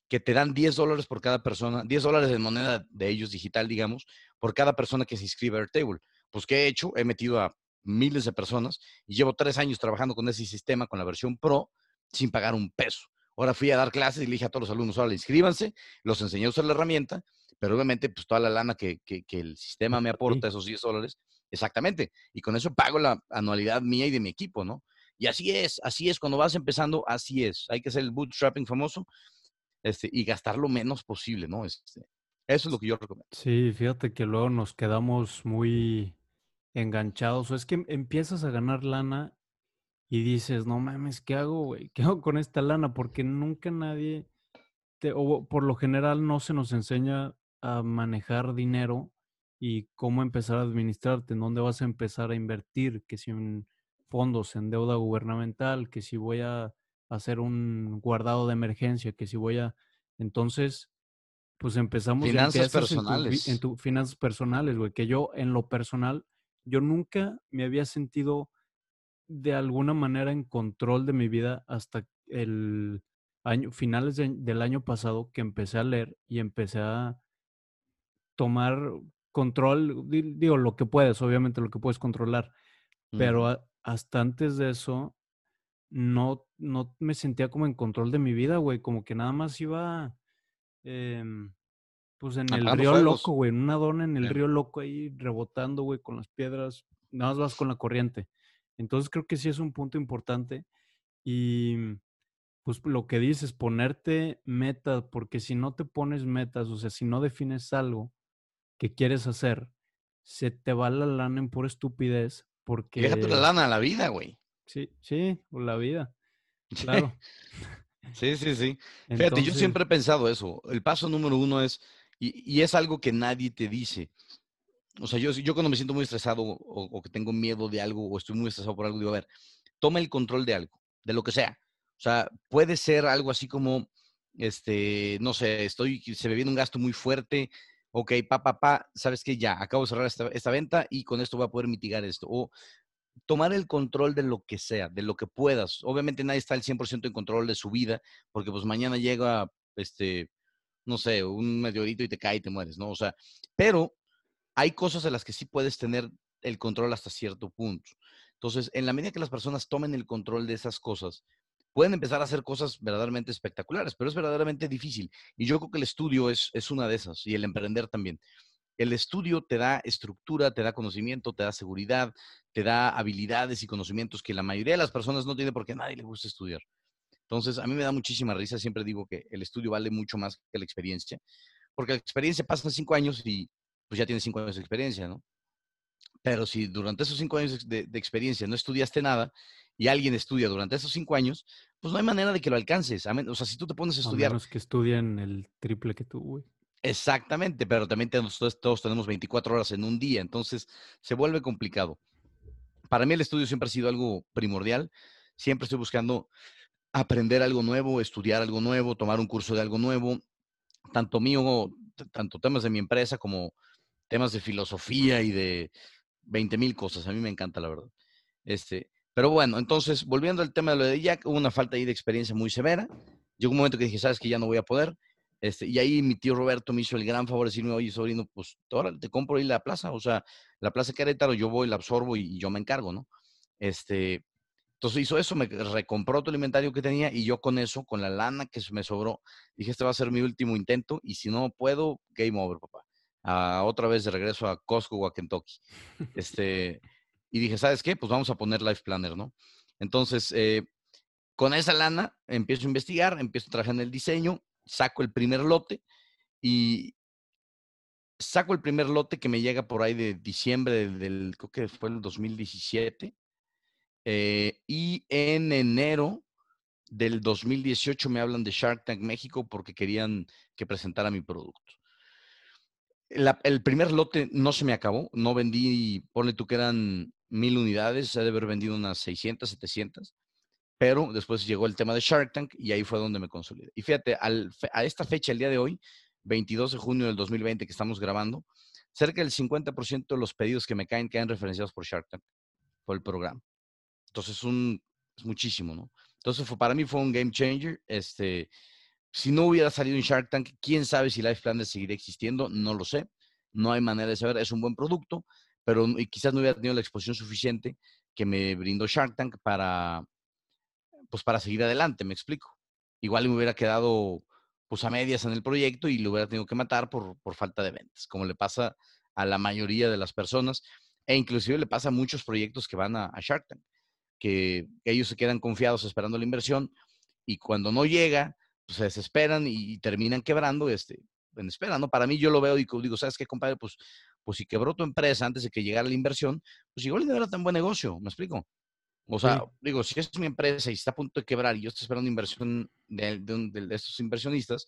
que te dan 10 dólares por cada persona, 10 dólares en moneda de ellos digital, digamos, por cada persona que se inscribe a Airtable. Pues, ¿qué he hecho? He metido a miles de personas y llevo tres años trabajando con ese sistema, con la versión Pro, sin pagar un peso. Ahora fui a dar clases y le dije a todos los alumnos, ahora inscríbanse, los enseñé a usar la herramienta, pero obviamente pues toda la lana que, que, que el sistema me aporta, esos 10 dólares, exactamente, y con eso pago la anualidad mía y de mi equipo, ¿no? Y así es, así es, cuando vas empezando, así es. Hay que hacer el bootstrapping famoso este, y gastar lo menos posible, ¿no? Este, eso es lo que yo recomiendo. Sí, fíjate que luego nos quedamos muy enganchados. O es que empiezas a ganar lana y dices, no mames, ¿qué hago, güey? ¿Qué hago con esta lana? Porque nunca nadie, te, o por lo general no se nos enseña a manejar dinero y cómo empezar a administrarte, en dónde vas a empezar a invertir, que si un fondos en deuda gubernamental, que si voy a hacer un guardado de emergencia, que si voy a... Entonces, pues empezamos... Finanzas personales. En tu, finanzas personales, güey, que yo en lo personal, yo nunca me había sentido de alguna manera en control de mi vida hasta el año, finales del año pasado que empecé a leer y empecé a tomar control, digo, lo que puedes, obviamente lo que puedes controlar, pero hasta antes de eso, no, no me sentía como en control de mi vida, güey. Como que nada más iba, em, pues en el río loco, güey. En una dona en el río loco ahí rebotando, güey, con las piedras. Nada más vas con la corriente. Entonces creo que sí es un punto importante. Y pues lo que dices, ponerte metas, porque si no te pones metas, o sea, si no defines algo que quieres hacer, se te va la lana en pura estupidez porque... Déjate la lana a la vida, güey. Sí, sí, o la vida. *laughs* Claro. Sí, sí, sí. Fíjate, yo siempre he pensado eso. El paso número uno es, y, es algo que nadie te dice. O sea, yo, yo cuando me siento muy estresado o, que tengo miedo de algo o estoy muy estresado por algo, digo, a ver, toma el control de algo, de lo que sea. O sea, puede ser algo así como, este, no sé, estoy, se me viene un gasto muy fuerte, ok, pa, pa, pa, sabes que ya, acabo de cerrar esta, venta y con esto voy a poder mitigar esto. O tomar el control de lo que sea, de lo que puedas. Obviamente nadie está al 100% en control de su vida, porque pues mañana llega, este, no sé, un meteorito y te cae y te mueres, ¿no? O sea, pero hay cosas en las que sí puedes tener el control hasta cierto punto. Entonces, en la medida que las personas tomen el control de esas cosas, pueden empezar a hacer cosas verdaderamente espectaculares, pero es verdaderamente difícil. Y yo creo que el estudio es, es una de esas y el emprender también. El estudio te da estructura, te da conocimiento, te da seguridad, te da habilidades y conocimientos que la mayoría de las personas no tiene porque a nadie le gusta estudiar. Entonces, a mí me da muchísima risa, siempre digo que el estudio vale mucho más que la experiencia, porque la experiencia pasa cinco años y pues ya tienes cinco años de experiencia, ¿no? Pero si durante esos cinco años de, experiencia no estudiaste nada y alguien estudia durante esos cinco años, pues no hay manera de que lo alcances. O sea, si tú te pones a estudiar. A menos que estudien el triple que tú, güey. Exactamente, pero también tenemos, todos tenemos 24 horas en un día, entonces se vuelve complicado. Para mí el estudio siempre ha sido algo primordial, siempre estoy buscando aprender algo nuevo, estudiar algo nuevo, tomar un curso de algo nuevo, tanto mío, tanto temas de mi empresa como temas de filosofía y de 20 mil cosas. A mí me encanta, la verdad. Este, pero bueno, entonces, volviendo al tema de lo de Jack, hubo una falta ahí de experiencia muy severa. Llegó un momento que dije, sabes que ya no voy a poder. Este, y ahí mi tío Roberto me hizo el gran favor de decirme, oye, sobrino, pues ahora te compro ahí la plaza, o sea, la plaza Querétaro, yo voy, la absorbo y, yo me encargo, ¿no? Este, entonces hizo eso, me recompró todo el inventario que tenía y yo con eso, con la lana que me sobró, dije, este va a ser mi último intento y si no puedo, game over, papá. Otra vez de regreso a Costco o a Kentucky. *laughs* Este, y dije, ¿sabes qué? Pues vamos a poner Life Planner, ¿no? Entonces, eh, con esa lana empiezo a investigar, empiezo a trabajar en el diseño, saco el primer lote y saco el primer lote que me llega por ahí de diciembre del, creo que fue el 2017. Eh, y en enero del 2018 me hablan de Shark Tank México porque querían que presentara mi producto. El primer lote no se me acabó, no vendí, ponle tú que eran mil unidades, se debe haber vendido unas 600, 700 pero después llegó el tema de Shark Tank y ahí fue donde me consolidé. Y fíjate, a esta fecha, el día de hoy, 22 de junio del 2020 que estamos grabando, cerca del 50% de los pedidos que me caen caen referenciados por Shark Tank, por el programa. Entonces, un, es muchísimo, ¿no? Entonces, fue, para mí fue un game changer. Este, si no hubiera salido en Shark Tank, quién sabe si Life Planner seguiría existiendo, no lo sé. No hay manera de saber, es un buen producto, pero quizás no hubiera tenido la exposición suficiente que me brindó Shark Tank para, pues para seguir adelante, me explico. Igual me hubiera quedado pues a medias en el proyecto y lo hubiera tenido que matar por, por falta de ventas, como le pasa a la mayoría de las personas e inclusive le pasa a muchos proyectos que van a, Shark Tank, que, ellos se quedan confiados esperando la inversión y cuando no llega, pues se desesperan y, terminan quebrando, este, en espera, ¿no? Para mí yo lo veo y digo, ¿sabes qué, compadre? Pues, pues si quebró tu empresa antes de que llegara la inversión, pues igual no era tan buen negocio, ¿me explico? O sea, digo, si es mi empresa y está a punto de quebrar y yo estoy esperando inversión de, de, estos inversionistas,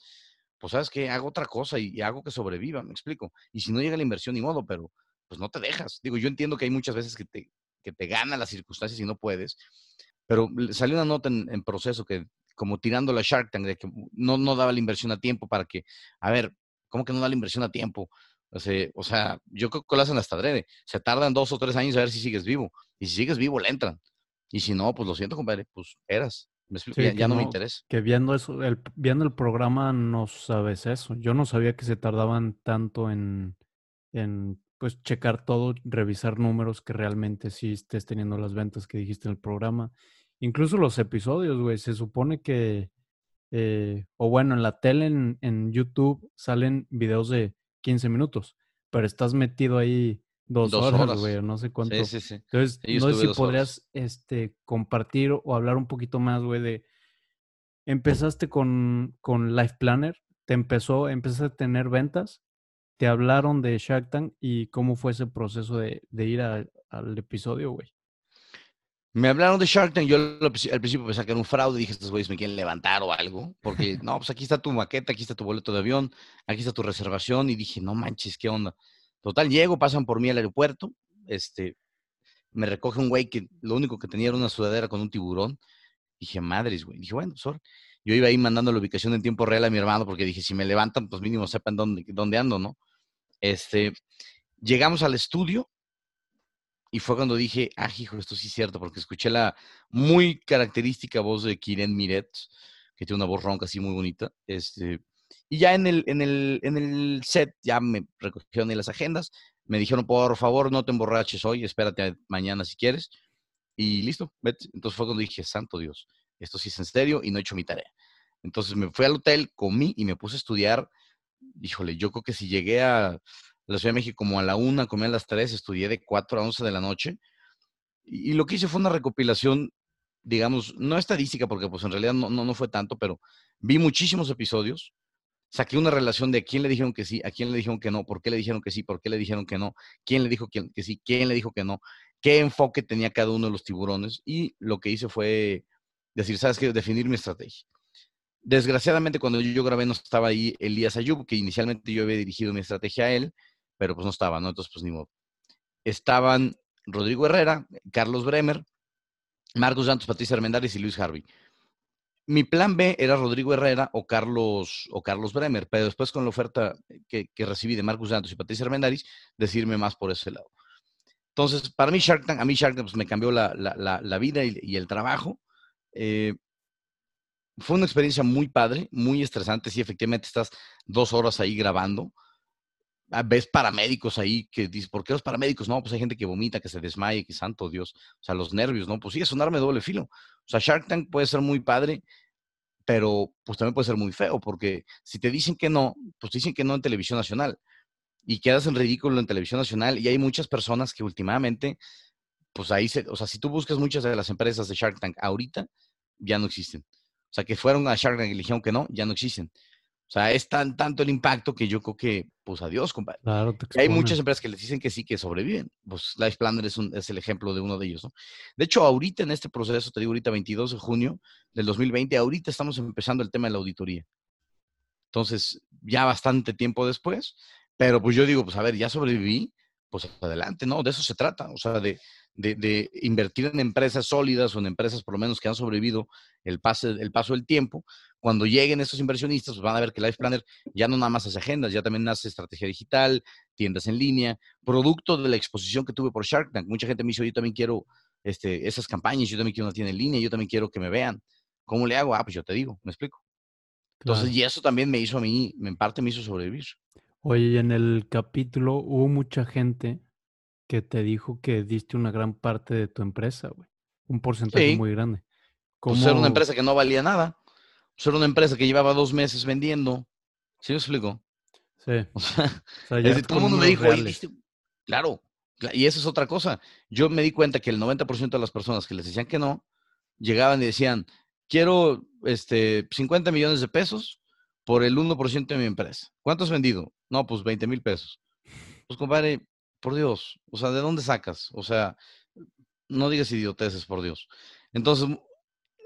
pues sabes que hago otra cosa y, hago que sobreviva, me explico. Y si no llega la inversión, ni modo, pero pues no te dejas. Digo, yo entiendo que hay muchas veces que te, que te ganan las circunstancias y no puedes, pero salió una nota en, proceso que como tirando la Shark Tank de que no, no daba la inversión a tiempo para que, a ver, ¿cómo que no da la inversión a tiempo? O sea, o sea yo creo que lo hacen hasta adrede. Se tardan dos o tres años a ver si sigues vivo. Y si sigues vivo, le entran. Y si no, pues lo siento, compadre, pues eras. ya, no, me interesa. Que viendo eso, el, viendo el programa no sabes eso. Yo no sabía que se tardaban tanto en, en pues checar todo, revisar números que realmente sí estés teniendo las ventas que dijiste en el programa. Incluso los episodios, güey, se supone que, eh, o bueno, en la tele, en, en YouTube, salen videos de 15 minutos, pero estás metido ahí Dos, horas, güey, no sé cuánto. Sí, sí, sí. Entonces, no sé si podrías este, compartir o hablar un poquito más, güey, de... Empezaste con, con Life Planner, te empezó, empezaste a tener ventas, te hablaron de Shark Tank y cómo fue ese proceso de, de ir al episodio, güey. Me hablaron de Shark Tank, yo al principio pensé que era un fraude, dije, estos güeyes me quieren levantar o algo, porque *laughs* no, pues aquí está tu maqueta, aquí está tu boleto de avión, aquí está tu reservación, y dije, no manches, ¿qué onda? Total, llego, pasan por mí al aeropuerto, este, me recoge un güey que lo único que tenía era una sudadera con un tiburón. Dije, madres, güey. Dije, bueno, sorry. Yo iba ahí mandando la ubicación en tiempo real a mi hermano porque dije, si me levantan, pues mínimo sepan dónde, dónde ando, ¿no? Este, llegamos al estudio y fue cuando dije, ah, hijo, esto sí es cierto, porque escuché la muy característica voz de Kiren Miret, que tiene una voz ronca así muy bonita. Este, y ya en el, en el, en el set ya me recogieron las agendas, me dijeron, por favor, no te emborraches hoy, espérate mañana si quieres. Y listo, Entonces fue cuando dije, santo Dios. esto sí es en serio y no he hecho mi tarea. Entonces me fui al hotel, comí y me puse a estudiar. Híjole, yo creo que si llegué a la Ciudad de México como a la una, comí a las tres, estudié de 4 a 11 de la noche. Y, lo que hice fue una recopilación, digamos, no estadística, porque pues en realidad no, no, no fue tanto, pero vi muchísimos episodios, saqué una relación de a quién le dijeron que sí, a quién le dijeron que no, por qué le dijeron que sí, por qué le dijeron que no, quién le dijo que, que sí, quién le dijo que no, qué enfoque tenía cada uno de los tiburones. Y lo que hice fue decir, ¿sabes qué? Definir mi estrategia. Desgraciadamente, cuando yo grabé no estaba ahí Elías Ayub, que inicialmente yo había dirigido mi estrategia a él, pero pues no estaba, ¿no? Entonces, pues ni modo. Estaban Rodrigo Herrera, Carlos Bremer, Marcos Santos, Patricia Armendáriz y Luis Harvey. Mi plan B era Rodrigo Herrera o Carlos, o Carlos Bremer, pero después con la oferta que, recibí de Marcos Santos y Patricia Armendáriz, decirme más por ese lado. Entonces, para mí Shark Tank, a mí Shark Tank pues, me cambió la, vida y, el trabajo. Eh, fue una experiencia muy padre, muy estresante. Sí, efectivamente estás dos horas ahí grabando. Ah, ves paramédicos ahí que dices, ¿por qué los paramédicos? No, pues hay gente que vomita, que se desmaye, que santo Dios. O sea, los nervios, ¿no? Pues sí, es un de doble filo. O sea, Shark Tank puede ser muy padre, pero pues también puede ser muy feo, porque si te dicen que no, pues dicen que no en televisión nacional. Y quedas en ridículo en televisión nacional. Y hay muchas personas que últimamente, pues ahí se, o sea, si tú buscas muchas de las empresas de Shark Tank ahorita, ya no existen. O sea, que fueron a Shark Tank y dijeron que no, ya no existen. O sea, es tan tanto el impacto que yo creo que, pues adiós, compadre. Claro, hay muchas empresas que les dicen que sí, que sobreviven. Pues Life Planner es, un, es el ejemplo de uno de ellos, ¿no? De hecho, ahorita en este proceso, te digo ahorita 22 de junio del 2020, ahorita estamos empezando el tema de la auditoría. Entonces, ya bastante tiempo después, pero pues yo digo, pues a ver, ya sobreviví, pues adelante, ¿no? De eso se trata, o sea, de, de, invertir en empresas sólidas o en empresas por lo menos que han sobrevivido el, pase, el paso del tiempo. Cuando lleguen estos inversionistas, pues van a ver que Life Planner ya no nada más hace agendas, ya también hace estrategia digital, tiendas en línea, producto de la exposición que tuve por Shark Tank. Mucha gente me dice, yo también quiero este, esas campañas, yo también quiero una tienda en línea, yo también quiero que me vean. ¿Cómo le hago? Ah, pues yo te digo, me explico. Entonces, y eso también me hizo a mí, en parte me hizo sobrevivir. Oye, en el capítulo hubo mucha gente que te dijo que diste una gran parte de tu empresa, güey. Un porcentaje muy grande. ¿Cómo... Pues era una empresa que no valía nada. Pues era una empresa que llevaba dos meses vendiendo. ¿Sí me explico? Sí. *laughs* O sea, todo el mundo me dijo, claro, y esa es otra cosa. Yo me di cuenta que el 90% de las personas que les decían que no, llegaban y decían, quiero este, 50 millones de pesos por el 1% de mi empresa. ¿Cuánto has vendido? No, pues 20 mil pesos. Pues compadre, por Dios, o sea, ¿de dónde sacas? O sea, no digas idioteces, por Dios. Entonces,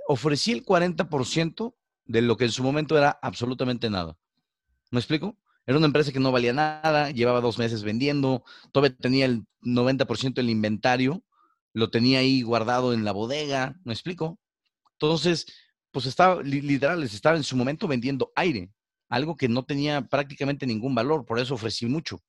ofrecí el 40% de lo que en su momento era absolutamente nada. ¿Me explico? Era una empresa que no valía nada, llevaba dos meses vendiendo, todavía tenía el 90% del inventario, lo tenía ahí guardado en la bodega, ¿me explico? Entonces, pues estaba, literal, estaba en su momento vendiendo aire, algo que no tenía prácticamente ningún valor, por eso ofrecí mucho.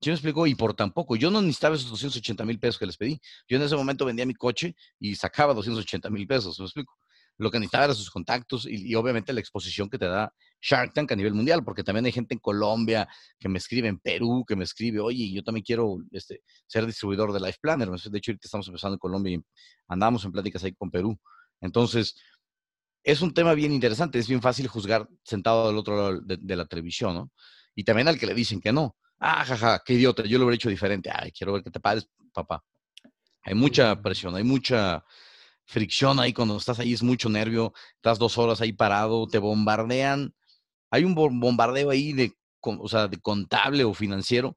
¿Sí me explico? Y por tampoco. Yo no necesitaba esos 280 mil pesos que les pedí. Yo en ese momento vendía mi coche y sacaba 280 mil pesos. ¿Me explico? Lo que necesitaba era sus contactos y, obviamente la exposición que te da Shark Tank a nivel mundial, porque también hay gente en Colombia que me escribe, en Perú, que me escribe, oye, yo también quiero este, ser distribuidor de Life Planner. De hecho, ahorita estamos empezando en Colombia y andamos en pláticas ahí con Perú. Entonces, es un tema bien interesante. Es bien fácil juzgar sentado al otro lado de, de la televisión, ¿no? Y también al que le dicen que no Ah, jaja, qué idiota, yo lo hubiera hecho diferente. Ay, quiero ver que te pares, papá. Hay mucha presión, hay mucha fricción ahí cuando estás ahí, es mucho nervio, estás dos horas ahí parado, te bombardean. Hay un bombardeo ahí de, o sea, de contable o financiero,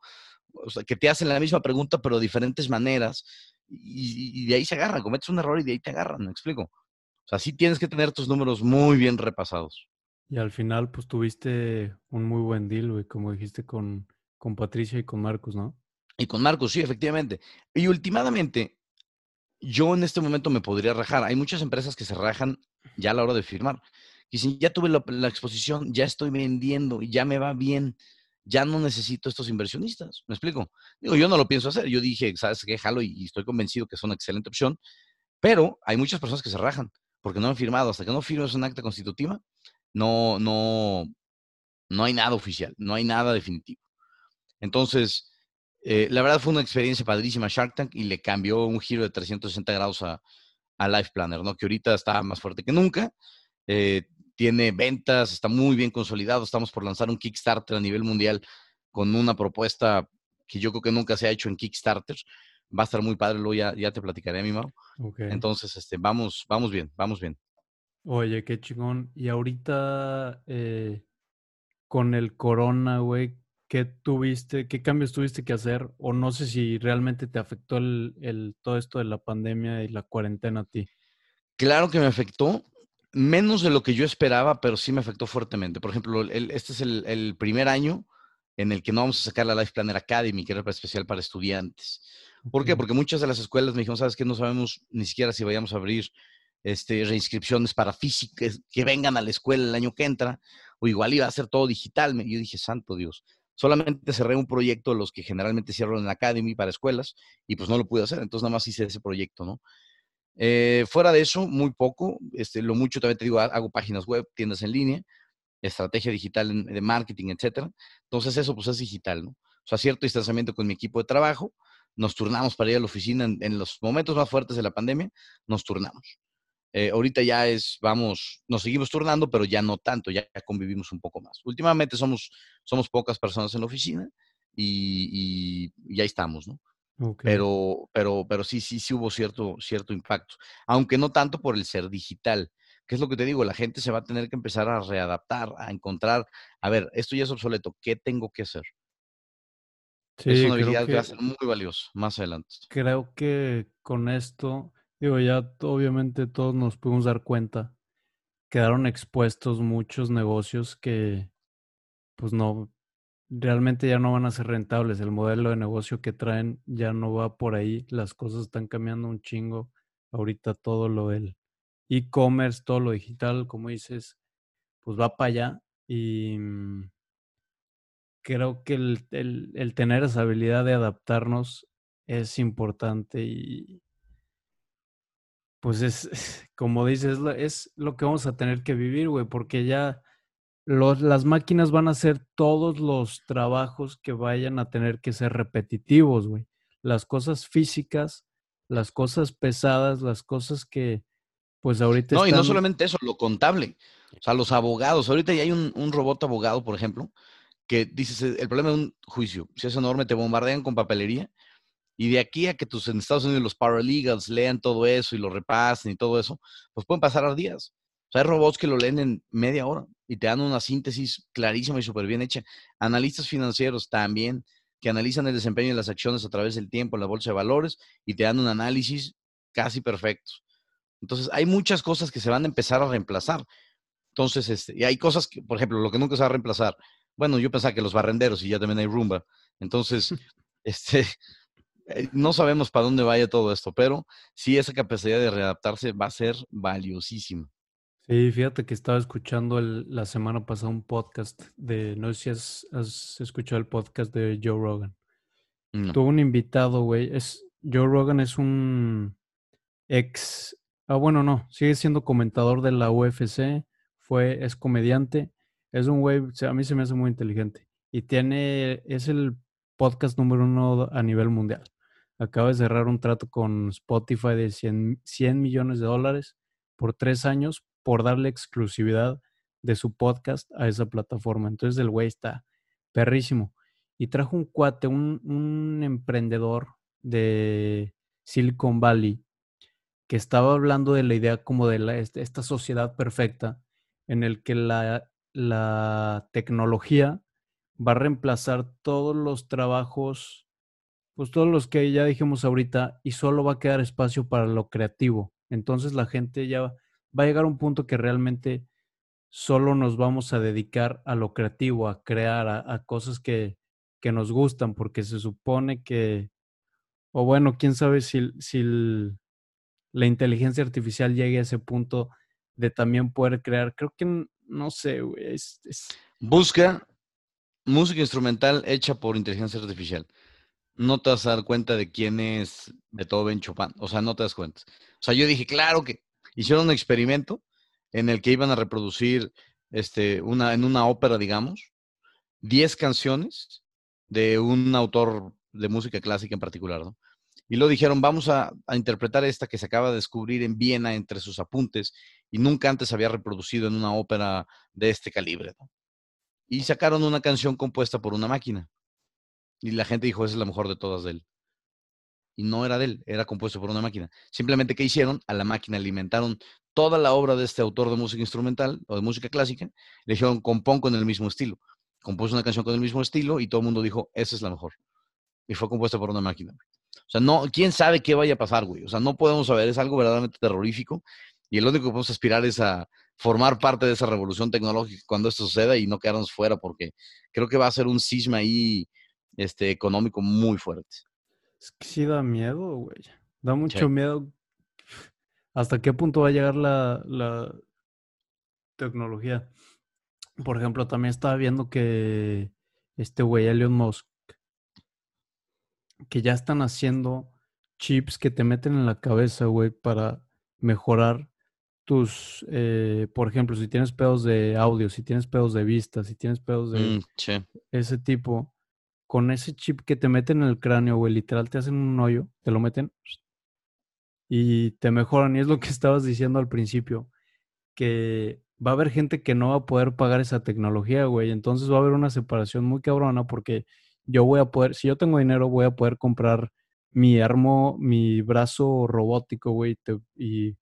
o sea, que te hacen la misma pregunta, pero de diferentes maneras, y, de ahí se agarran, cometes un error y de ahí te agarran, ¿me explico? O sea, sí tienes que tener tus números muy bien repasados. Y al final, pues tuviste un muy buen deal, güey, como dijiste con, con Patricia y con Marcos, ¿no? Y con Marcos, sí, efectivamente. Y últimamente, yo en este momento me podría rajar. Hay muchas empresas que se rajan ya a la hora de firmar. Y si ya tuve la, exposición, ya estoy vendiendo, ya me va bien, ya no necesito estos inversionistas. ¿Me explico? Digo, yo no lo pienso hacer. Yo dije, ¿sabes qué? Jalo y, estoy convencido que es una excelente opción. Pero hay muchas personas que se rajan porque no han firmado. Hasta que no firmes un acta constitutiva, no, no, no hay nada oficial, no hay nada definitivo. Entonces, eh, la verdad fue una experiencia padrísima Shark Tank y le cambió un giro de 360 grados a, a Life Planner, ¿no? Que ahorita está más fuerte que nunca. Eh, tiene ventas, está muy bien consolidado. Estamos por lanzar un Kickstarter a nivel mundial con una propuesta que yo creo que nunca se ha hecho en Kickstarter. Va a estar muy padre, luego ya, ya te platicaré, mi Mau. Entonces, este, vamos, vamos bien, vamos bien. Oye, qué chingón. Y ahorita eh, con el corona, güey, ¿qué tuviste, qué cambios tuviste que hacer? O no sé si realmente te afectó el, todo esto de la pandemia y la cuarentena a ti. Claro que me afectó, menos de lo que yo esperaba, pero sí me afectó fuertemente. Por ejemplo, este es el, primer año en el que no vamos a sacar la Life Planner Academy, que era especial para estudiantes. ¿Por qué? Porque muchas de las escuelas me dijeron, ¿sabes qué? No sabemos ni siquiera si vayamos a abrir este, reinscripciones para físicas que vengan a la escuela el año que entra, o igual iba a ser todo digital. Yo dije, santo Dios, solamente cerré un proyecto los que generalmente cierro en la Academy para escuelas y pues no lo pude hacer, entonces nada más hice ese proyecto, ¿no? Eh, fuera de eso, muy poco, este, lo mucho también te digo, hago páginas web, tiendas en línea, estrategia digital de marketing, etcétera. Entonces eso pues es digital, ¿no? O sea, cierto distanciamiento con mi equipo de trabajo, nos turnamos para ir a la oficina en los momentos más fuertes de la pandemia, nos turnamos. Eh, ahorita ya es, vamos, nos seguimos turnando, pero ya no tanto, ya, convivimos un poco más. Últimamente somos, somos pocas personas en la oficina y, y, ahí estamos, ¿no? Pero, pero, pero sí, sí, sí hubo cierto, cierto impacto, aunque no tanto por el ser digital. ¿Qué es lo que te digo? La gente se va a tener que empezar a readaptar, a encontrar, a ver, esto ya es obsoleto, ¿qué tengo que hacer? Sí, es una habilidad que va a ser muy valiosa más adelante. Creo que con esto Digo, ya obviamente todos nos pudimos dar cuenta. Quedaron expuestos muchos negocios que, pues no, realmente ya no van a ser rentables. El modelo de negocio que traen ya no va por ahí. Las cosas están cambiando un chingo. Ahorita todo lo del e-commerce, todo lo digital, como dices, pues va para allá. Y mm, creo que el, el tener esa habilidad de adaptarnos es importante y, pues es, como dices, es lo que vamos a tener que vivir, güey, porque ya los, las máquinas van a hacer todos los trabajos que vayan a tener que ser repetitivos, güey. Las cosas físicas, las cosas pesadas, las cosas que, pues ahorita. No, y no solamente eso, lo contable. O sea, los abogados. Ahorita ya hay un, un robot abogado, por ejemplo, que dices, el problema de un juicio, si es enorme, te bombardean con papelería y de aquí a que tus en Estados Unidos los paralegals lean todo eso y lo repasen y todo eso, pues pueden pasar días. Hay robots que lo leen en media hora y te dan una síntesis clarísima y súper bien hecha. Analistas financieros también, que analizan el desempeño de las acciones a través del tiempo en la bolsa de valores y te dan un análisis casi perfecto. Entonces, hay muchas cosas que se van a empezar a reemplazar. Entonces, este, y hay cosas que, por ejemplo, lo que nunca se va a reemplazar. Bueno, yo pensaba que los barrenderos y ya también hay rumba. Entonces, *laughs* este, no sabemos para dónde vaya todo esto, pero sí esa capacidad de readaptarse va a ser valiosísima. Sí, fíjate que estaba escuchando la semana pasada un podcast de, no sé si has, escuchado el podcast de Joe Rogan. Tuvo un invitado, güey. Es, Joe Rogan es un ex, ah, bueno, no, sigue siendo comentador de la UFC, fue, es comediante, es un güey, a mí se me hace muy inteligente y tiene, es el podcast número uno a nivel mundial acaba de cerrar un trato con Spotify de 100, 100 millones de dólares por tres años por darle exclusividad de su podcast a esa plataforma. Entonces el güey está perrísimo. Y trajo un cuate, un, emprendedor de Silicon Valley, que estaba hablando de la idea como de la, este, esta sociedad perfecta en el que la, la tecnología va a reemplazar todos los trabajos pues todos los que ya dijimos ahorita, y solo va a quedar espacio para lo creativo. Entonces la gente ya va a llegar a un punto que realmente solo nos vamos a dedicar a lo creativo, a crear, a, cosas que, que, nos gustan, porque se supone que, o bueno, quién sabe si, si la inteligencia artificial llegue a ese punto de también poder crear. Creo que, no sé, güey. Busca música instrumental hecha por inteligencia artificial no te vas a dar cuenta de quién es Beethoven Chopin. O sea, no te das cuenta. O sea, yo dije, claro que hicieron un experimento en el que iban a reproducir este, una, en una ópera, digamos, 10 canciones de un autor de música clásica en particular, ¿no? Y lo dijeron, vamos a, interpretar esta que se acaba de descubrir en Viena entre sus apuntes y nunca antes había reproducido en una ópera de este calibre. Y sacaron una canción compuesta por una máquina. Y la gente dijo, esa es la mejor de todas de él. Y no era de él, era compuesto por una máquina. Simplemente, ¿qué hicieron? A la máquina alimentaron toda la obra de este autor de música instrumental o de música clásica. Le dijeron, compón con el mismo estilo. Compuso una canción con el mismo estilo y todo el mundo dijo, esa es la mejor. Y fue compuesta por una máquina. O sea, no, quién sabe qué vaya a pasar, güey. O sea, no podemos saber, es algo verdaderamente terrorífico. Y el único que podemos aspirar es a formar parte de esa revolución tecnológica cuando esto suceda y no quedarnos fuera, porque creo que va a ser un cisma ahí este, económico muy fuerte. Es que sí da miedo, güey. Da mucho miedo. ¿Hasta qué punto va a llegar la, la tecnología? Por ejemplo, también estaba viendo que este güey, Elon Musk, que ya están haciendo chips que te meten en la cabeza, güey, para mejorar tus, eh, por ejemplo, si tienes pedos de audio, si tienes pedos de vista, si tienes pedos de mm, ese tipo, con ese chip que te meten en el cráneo, güey, literal te hacen un hoyo, te lo meten y te mejoran. Y es lo que *laughs* estabas diciendo al principio, que va a haber gente que no va a poder pagar esa tecnología, güey. Entonces va a haber una separación muy cabrona porque yo voy a poder, si yo tengo dinero, voy a poder comprar mi armo, mi brazo robótico, güey, y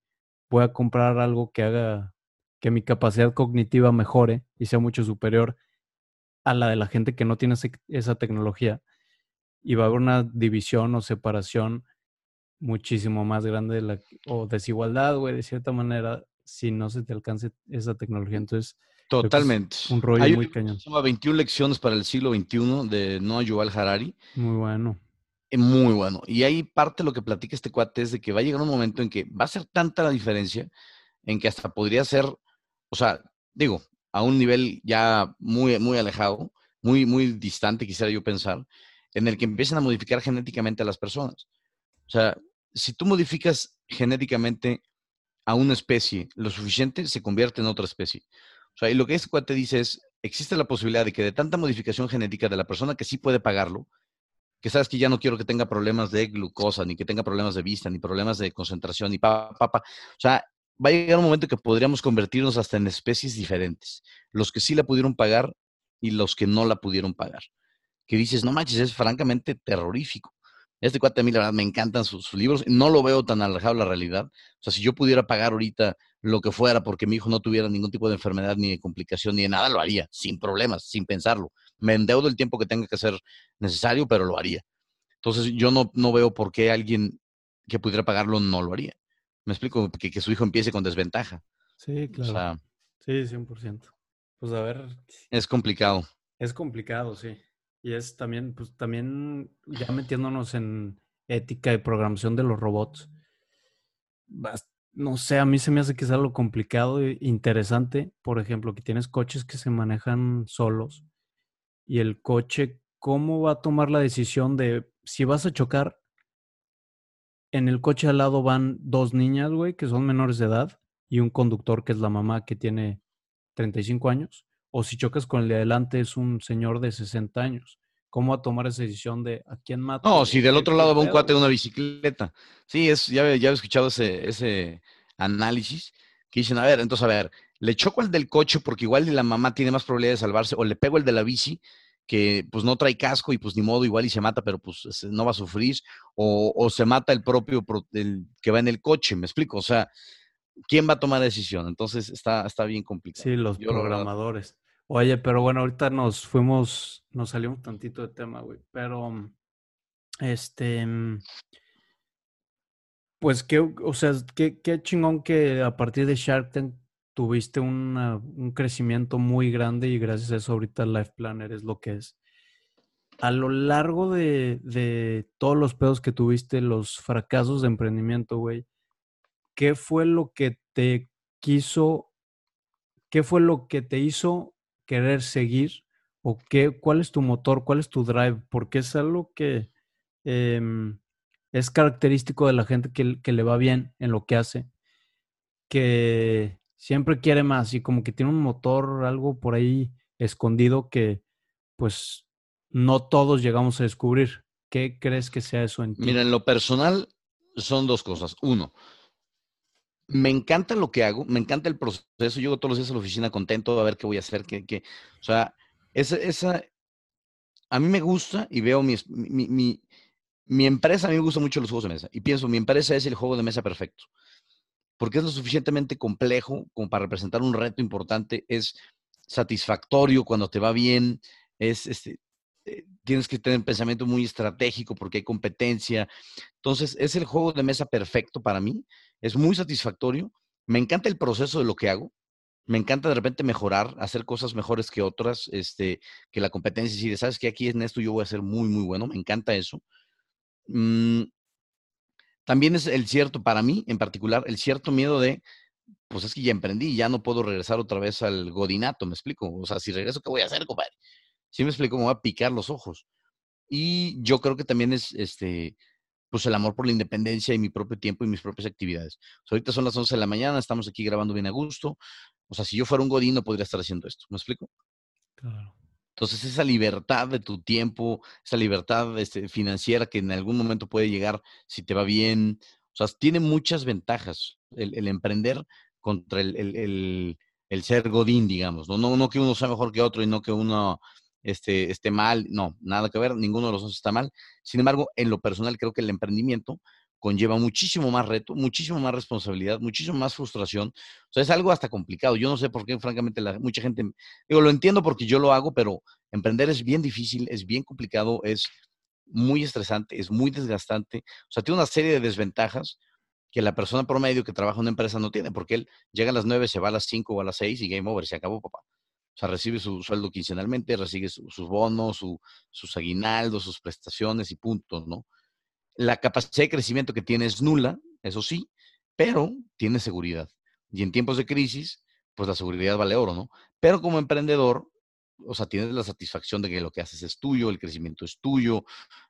voy a comprar algo que haga que mi capacidad cognitiva mejore y sea mucho superior a la de la gente que no tiene esa tecnología. Y va a haber una división o separación muchísimo más grande de la, o desigualdad, güey, de cierta manera, si no se te alcance esa tecnología. Entonces, Totalmente. Un rollo muy cañón. Se llama 21 lecciones para el siglo XXI de Noah Yuval Harari. Muy bueno. Eh, muy bueno. Y ahí parte de lo que platica este cuate es de que va a llegar un momento en que va a ser tanta la diferencia en que hasta podría ser, o sea, digo, a un nivel ya muy, muy alejado, muy, muy distante, quisiera yo pensar, en el que empiecen a modificar genéticamente a las personas. O sea, si tú modificas genéticamente a una especie lo suficiente, se convierte en otra especie. O sea, y lo que este cuate dice es, existe la posibilidad de que de tanta modificación genética de la persona que sí puede pagarlo, que sabes que ya no quiero que tenga problemas de glucosa, ni que tenga problemas de vista, ni problemas de concentración, ni papá, O sea, va a llegar un momento que podríamos convertirnos hasta en especies diferentes. Los que sí la pudieron pagar y los que no la pudieron pagar. Que dices, no manches, es francamente terrorífico. Este cuate a mí, la verdad, me encantan sus, libros. No lo veo tan alejado de la realidad. O sea, si yo pudiera pagar ahorita lo que fuera porque mi hijo no tuviera ningún tipo de enfermedad, ni de complicación, ni de nada, lo haría, sin problemas, sin pensarlo. Me endeudo el tiempo que tenga que ser necesario, pero lo haría. Entonces, yo no, no veo por qué alguien que pudiera pagarlo no lo haría. Me explico, que, que su hijo empiece con desventaja. Sí, claro. O sea, sí, 100%. Pues a ver. Es complicado. Es complicado, sí. Y es también, pues también ya metiéndonos en ética y programación de los robots. No sé, a mí se me hace que es algo complicado e interesante. Por ejemplo, que tienes coches que se manejan solos y el coche, ¿cómo va a tomar la decisión de si vas a chocar? En el coche al lado van dos niñas, güey, que son menores de edad y un conductor que es la mamá que tiene 35 años o si chocas con el de adelante es un señor de 60 años. ¿Cómo va a tomar esa decisión de a quién mata? No, si del otro lado va un cuate de una bicicleta. Sí, es, ya, ya he escuchado ese, ese análisis que dicen, a ver, entonces, a ver, le choco al del coche porque igual la mamá tiene más probabilidad de salvarse, o le pego el de la bici que pues no trae casco y pues ni modo, igual y se mata, pero pues no va a sufrir, o, o se mata el propio el que va en el coche, me explico, o sea, ¿quién va a tomar la decisión? Entonces está, está bien complicado. Sí, los programadores. Oye, pero bueno, ahorita nos fuimos, nos salimos tantito de tema, güey. Pero, este, mm, pues qué, o sea, qué, qué chingón que a partir de Shark Tank tuviste un crecimiento muy grande y gracias a eso ahorita Life Planner es lo que es. A lo largo de, de todos los pedos que tuviste, los fracasos de emprendimiento, güey, ¿qué fue lo que te quiso, qué fue lo que te hizo querer seguir? ¿O qué, cuál es tu motor? ¿Cuál es tu drive? Porque es algo que em, es característico de la gente que, que, le va bien en lo que hace, que siempre quiere más y como que tiene un motor, algo por ahí escondido que pues no todos llegamos a descubrir. ¿Qué crees que sea eso en ti? Mira, en lo personal son dos cosas. Uno, me encanta lo que hago, me encanta el proceso. Llego todos los días a la oficina contento a ver qué voy a hacer, qué, qué. O sea, esa, esa, a mí me gusta y veo mi, mi, mi, mi empresa, a mí me gustan mucho los juegos de mesa. Y pienso, mi empresa es el juego de mesa perfecto. Porque es lo suficientemente complejo como para representar un reto importante, es satisfactorio cuando te va bien, es este, eh, tienes que tener un pensamiento muy estratégico porque hay competencia. Entonces, es el juego de mesa perfecto para mí, es muy satisfactorio, me encanta el proceso de lo que hago, me encanta de repente mejorar, hacer cosas mejores que otras, este, que la competencia, si sabes que aquí en esto yo voy a ser muy, muy bueno, me encanta eso. Mm, también es el cierto, para mí en particular, el cierto miedo de, pues es que ya emprendí, ya no puedo regresar otra vez al godinato, me explico. O sea, si regreso, ¿qué voy a hacer, compadre? Sí me explico, me voy a picar los ojos. Y yo creo que también es, este, pues el amor por la independencia y mi propio tiempo y mis propias actividades. ahorita son las 11 de la mañana, estamos aquí grabando bien a gusto. O sea, si yo fuera un godín no podría estar haciendo esto, ¿me explico? Claro. Entonces, esa libertad de tu tiempo, esa libertad este, financiera que en algún momento puede llegar si te va bien, o sea, tiene muchas ventajas el, emprender contra el, ser godín, digamos. ¿no? Que uno sea mejor que otro y no que uno este, esté mal, no, nada que ver, ninguno de los dos está mal. Sin embargo, en lo personal creo que el emprendimiento conlleva muchísimo más reto, muchísimo más responsabilidad, muchísimo más frustración. O sea, es algo hasta complicado. Yo no sé por qué, francamente, la, mucha gente, digo, lo entiendo porque yo lo hago, pero emprender es bien difícil, es bien complicado, es muy estresante, es muy desgastante. O sea, tiene una serie de desventajas que la persona promedio que trabaja en una empresa no tiene, porque él llega a las 9, se va a las 5 o a las 6 y game over, se acabó, papá. O sea, recibe su sueldo quincenalmente, recibe sus bonos, sus aguinaldos, sus prestaciones y puntos, ¿no? La capacidad de crecimiento que tiene es nula, eso sí, pero tiene seguridad. Y en tiempos de crisis, pues la seguridad vale oro, ¿no? Pero como emprendedor, o sea, tienes la satisfacción de que lo que haces es tuyo, el crecimiento es tuyo,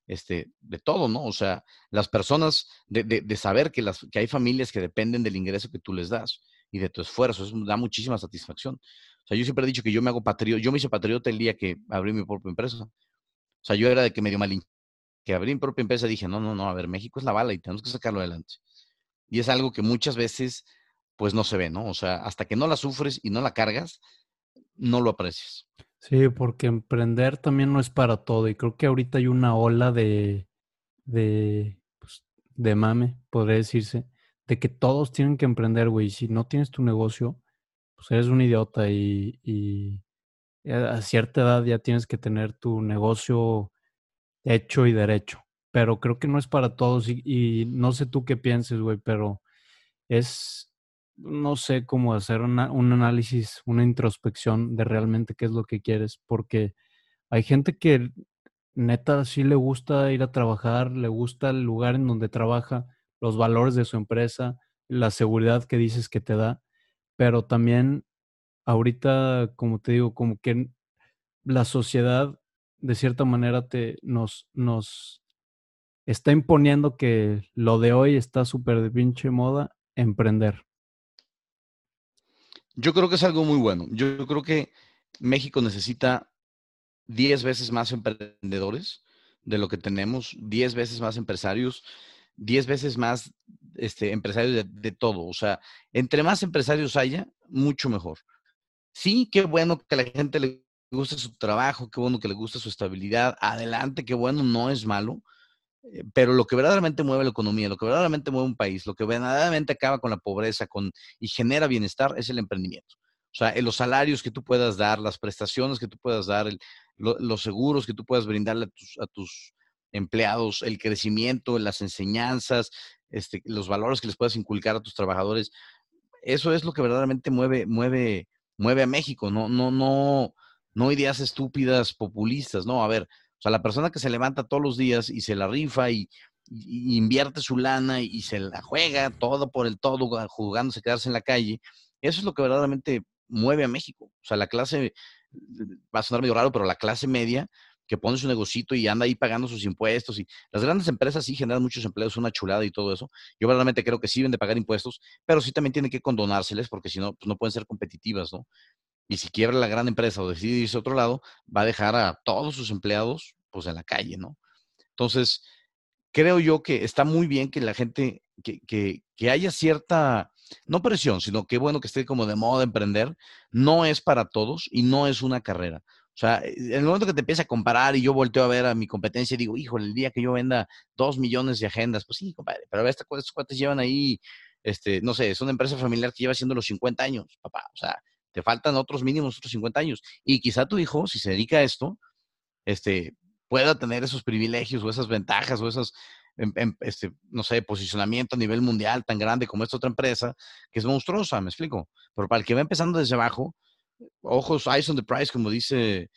este, de todo, ¿no? O sea, las personas, de, de, saber que, las, que hay familias que dependen del ingreso que tú les das y de tu esfuerzo, eso da muchísima satisfacción. O sea, yo siempre he dicho que yo me hago patriota, yo me hice patriota el día que abrí mi propia empresa. O sea, yo era de que medio malín que abrí mi propia empresa, dije, no, no, no, a ver, México es la bala y tenemos que sacarlo adelante. Y es algo que muchas veces, pues no se ve, ¿no? O sea, hasta que no la sufres y no la cargas, no lo aprecias. Sí, porque emprender también no es para todo. Y creo que ahorita hay una ola de, de, pues, de mame, podría decirse, de que todos tienen que emprender, güey. Si no tienes tu negocio, pues eres un idiota y, y a cierta edad ya tienes que tener tu negocio hecho y derecho. Pero creo que no es para todos y, no sé tú qué pienses, güey, pero es, no sé cómo hacer un análisis, una introspección de realmente qué es lo que quieres, porque hay gente que neta sí le gusta ir a trabajar, le gusta el lugar en donde trabaja, los valores de su empresa, la seguridad que dices que te da, pero también ahorita, como te digo, como que la sociedad de cierta manera te, nos, nos está imponiendo que lo de hoy está súper de pinche moda, emprender. Yo creo que es algo muy bueno. Yo creo que México necesita 10 veces más emprendedores de lo que tenemos, 10 veces más empresarios, 10 veces más este, empresarios de, de, todo. O sea, entre más empresarios haya, mucho mejor. Sí, qué bueno que la gente le gusta su trabajo, qué bueno que le gusta su estabilidad, adelante, qué bueno, no es malo, eh, pero lo que verdaderamente mueve la economía, lo que verdaderamente mueve un país, lo que verdaderamente acaba con la pobreza con, y genera bienestar es el emprendimiento. O sea, los salarios que tú puedas dar, las prestaciones que tú puedas dar, los seguros que tú puedas brindarle a tus, a tus empleados, el crecimiento, las enseñanzas, este, los valores que les puedas inculcar a tus trabajadores, eso es lo que verdaderamente mueve, mueve, mueve a México. No, no, no, no ideas estúpidas, populistas, no, a ver, o sea, la persona que se levanta todos los días y se la rifa y, invierte su lana y, se la juega todo por el todo, jugándose quedarse en la calle, eso es lo que verdaderamente mueve a México. O sea, la clase, va a sonar medio raro, pero la clase media que pone su negocito y anda ahí pagando sus impuestos. Y las grandes empresas sí generan muchos empleos, una chulada y todo eso. Yo verdaderamente creo que sí deben de pagar impuestos, pero sí también tienen que condonárseles porque si no, pues no pueden ser competitivas, ¿no? Y si quiebra la gran empresa o decide irse a otro lado, va a dejar a todos sus empleados pues en la calle, ¿no? Entonces, creo yo que está muy bien que la gente, que, que, que haya cierta, no presión, sino que bueno que esté como de moda emprender, no es para todos y no es una carrera. O sea, en el momento que te empieza a comparar y yo volteo a ver a mi competencia y digo, híjole, el día que yo venda dos millones de agendas, pues sí, compadre, pero a estos cuates llevan ahí, este, no sé, es una empresa familiar que lleva haciendo los 50 años, papá. O sea, te faltan otros mínimos, otros 50 años. Y quizá tu hijo, si se dedica a esto, este, pueda tener esos privilegios o esas ventajas o esos, em, em, este, no sé, posicionamiento a nivel mundial tan grande como esta otra empresa, que es monstruosa, me explico. Pero para el que va empezando desde abajo, ojos, eyes on the price, como dice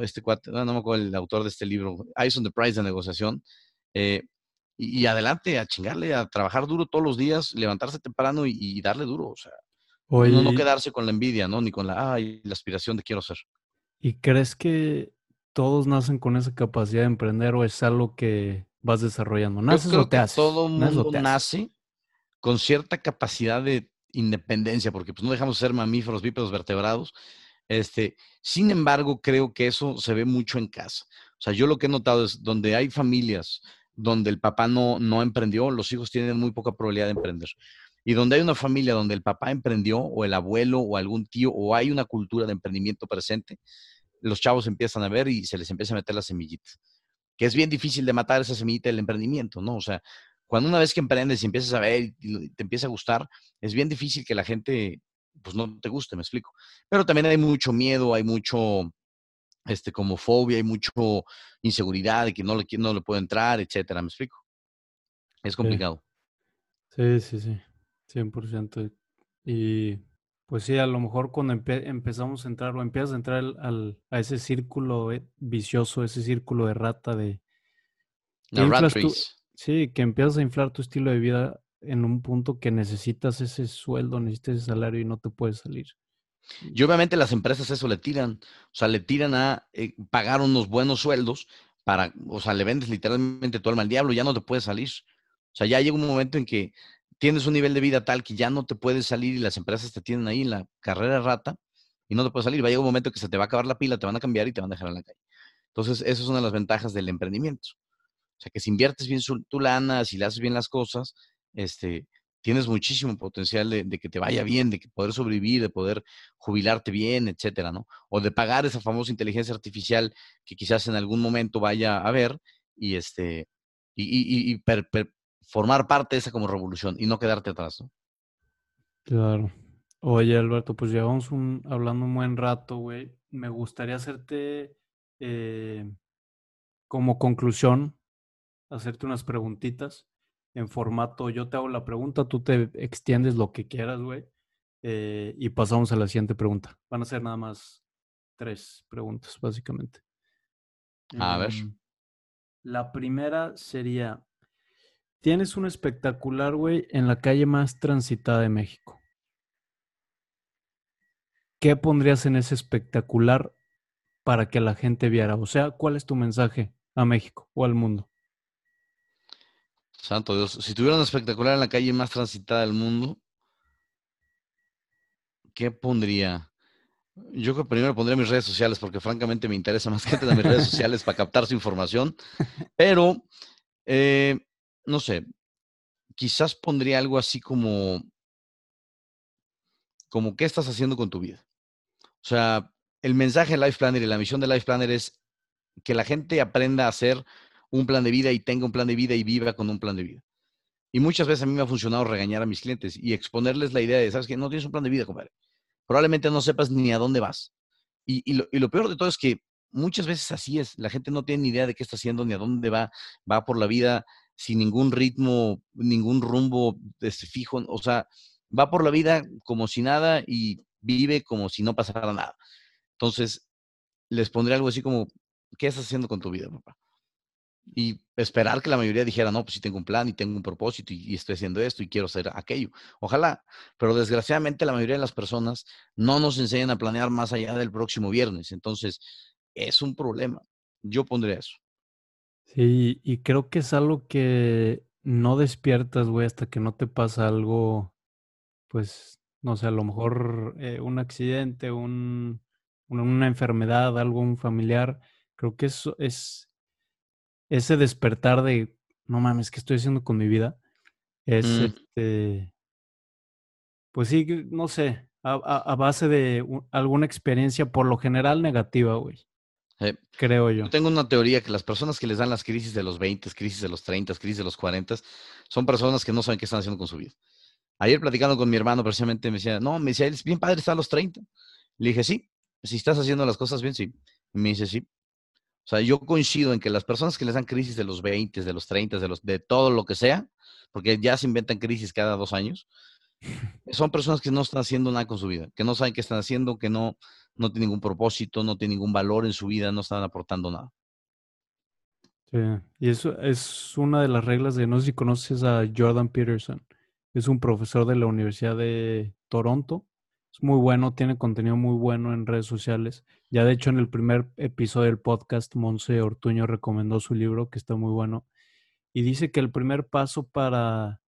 este cuate, no, me acuerdo el autor de este libro, eyes on the price de negociación, eh, y, adelante a chingarle, a trabajar duro todos los días, levantarse temprano y, darle duro, o sea, no, quedarse con la envidia, ¿no? Ni con la, la aspiración de quiero ser. ¿Y crees que todos nacen con esa capacidad de emprender o es algo que vas desarrollando? ¿Naces o te haces? Todo mundo nace con cierta capacidad de independencia, porque pues no dejamos de ser mamíferos, bípedos, vertebrados. Este, sin embargo, creo que eso se ve mucho en casa. O sea, yo lo que he notado es donde hay familias donde el papá no, no emprendió, los hijos tienen muy poca probabilidad de emprender. Y donde hay una familia donde el papá emprendió, o el abuelo, o algún tío, o hay una cultura de emprendimiento presente, los chavos empiezan a ver y se les empieza a meter la semillita. Que es bien difícil de matar esa semillita del emprendimiento, ¿no? O sea, cuando una vez que emprendes y empiezas a ver y te empieza a gustar, es bien difícil que la gente, pues no te guste, me explico. Pero también hay mucho miedo, hay mucho, este, como fobia, hay mucho inseguridad de que no le, no le puedo entrar, etcétera, me explico. Es complicado. Sí, sí, sí, 100%. Y pues sí, a lo mejor cuando empezamos a entrar o empiezas a entrar al, a ese círculo eh, vicioso, ese círculo de rata de... La rat Sí, que empiezas a inflar tu estilo de vida en un punto que necesitas ese sueldo, necesitas ese salario y no te puedes salir. Y obviamente las empresas eso le tiran, o sea, le tiran a eh, pagar unos buenos sueldos para, o sea, le vendes literalmente todo alma al diablo, ya no te puedes salir. O sea, ya llega un momento en que tienes un nivel de vida tal que ya no te puedes salir y las empresas te tienen ahí en la carrera rata y no te puedes salir. Va a llegar un momento que se te va a acabar la pila, te van a cambiar y te van a dejar en la calle. Entonces, esa es una de las ventajas del emprendimiento. O sea, que si inviertes bien tu lana, si le haces bien las cosas, este, tienes muchísimo potencial de, que te vaya bien, de que poder sobrevivir, de poder jubilarte bien, etcétera, ¿no? O de pagar esa famosa inteligencia artificial que quizás en algún momento vaya a ver y este y, formar parte de esa como revolución y no quedarte atrás, ¿no? Claro. Oye, Alberto, pues llevamos un, hablando un buen rato, güey. Me gustaría hacerte eh, como conclusión hacerte unas preguntitas en formato, yo te hago la pregunta, tú te extiendes lo que quieras, güey, eh, y pasamos a la siguiente pregunta. Van a ser nada más tres preguntas, básicamente. A ver. Em, la primera sería, tienes un espectacular, güey, en la calle más transitada de México. ¿Qué pondrías en ese espectacular para que la gente viera? O sea, ¿cuál es tu mensaje a México o al mundo? Santo Dios. Si tuviera un espectacular en la calle más transitada del mundo, ¿qué pondría? Yo creo que primero pondría mis redes sociales porque francamente me interesa más que tener mis redes *laughs* sociales para captar su información. Pero, eh, no sé, quizás pondría algo así como, como, ¿qué estás haciendo con tu vida? O sea, el mensaje de Life Planner y la misión de Life Planner es que la gente aprenda a hacer un plan de vida y tenga un plan de vida y viva con un plan de vida. Y muchas veces a mí me ha funcionado regañar a mis clientes y exponerles la idea de, ¿sabes qué? No tienes un plan de vida, compadre. Probablemente no sepas ni a dónde vas. Y, lo, peor de todo es que muchas veces así es. La gente no tiene ni idea de qué está haciendo ni a dónde va. Va por la vida sin ningún ritmo, ningún rumbo este, fijo. O sea, va por la vida como si nada y vive como si no pasara nada. Entonces, les pondré algo así como, ¿qué estás haciendo con tu vida, papá? y esperar que la mayoría dijera, no, pues sí tengo un plan y tengo un propósito y, estoy haciendo esto y quiero hacer aquello. Ojalá, pero desgraciadamente la mayoría de las personas no nos enseñan a planear más allá del próximo viernes. Entonces, es un problema. Yo pondría eso. Sí, y creo que es algo que no despiertas, güey, hasta que no te pasa algo, pues, no sé, a lo mejor eh, un accidente, un, una enfermedad, algo un familiar. Creo que eso es ese despertar de, no mames, ¿qué estoy haciendo con mi vida? Es Mm. este, pues sí, no sé, a, a- a base de alguna experiencia por lo general negativa, güey, Eh, creo yo. Yo tengo una teoría que las personas que les dan las crisis de los 20, crisis de los 30, crisis de los 40, son personas que no saben qué están haciendo con su vida. Ayer platicando con mi hermano, precisamente me decía, no, me decía, es bien padre estar a los 30. Le dije, sí, si estás haciendo las cosas bien, sí. Y me dice, sí. O sea, yo coincido en que las personas que les dan crisis de los 20, de los 30, de, los, de todo lo que sea, porque ya se inventan crisis cada dos años, son personas que no están haciendo nada con su vida, que no saben qué están haciendo, que no, no tienen ningún propósito, no tienen ningún valor en su vida, no están aportando nada. Sí, y eso es una de las reglas de, no sé si conoces a Jordan Peterson, es un profesor de la Universidad de Toronto, es muy bueno, tiene contenido muy bueno en redes sociales. Ya de hecho en el primer episodio del podcast, Monse Ortuño recomendó su libro, que está muy bueno, y dice que el primer paso para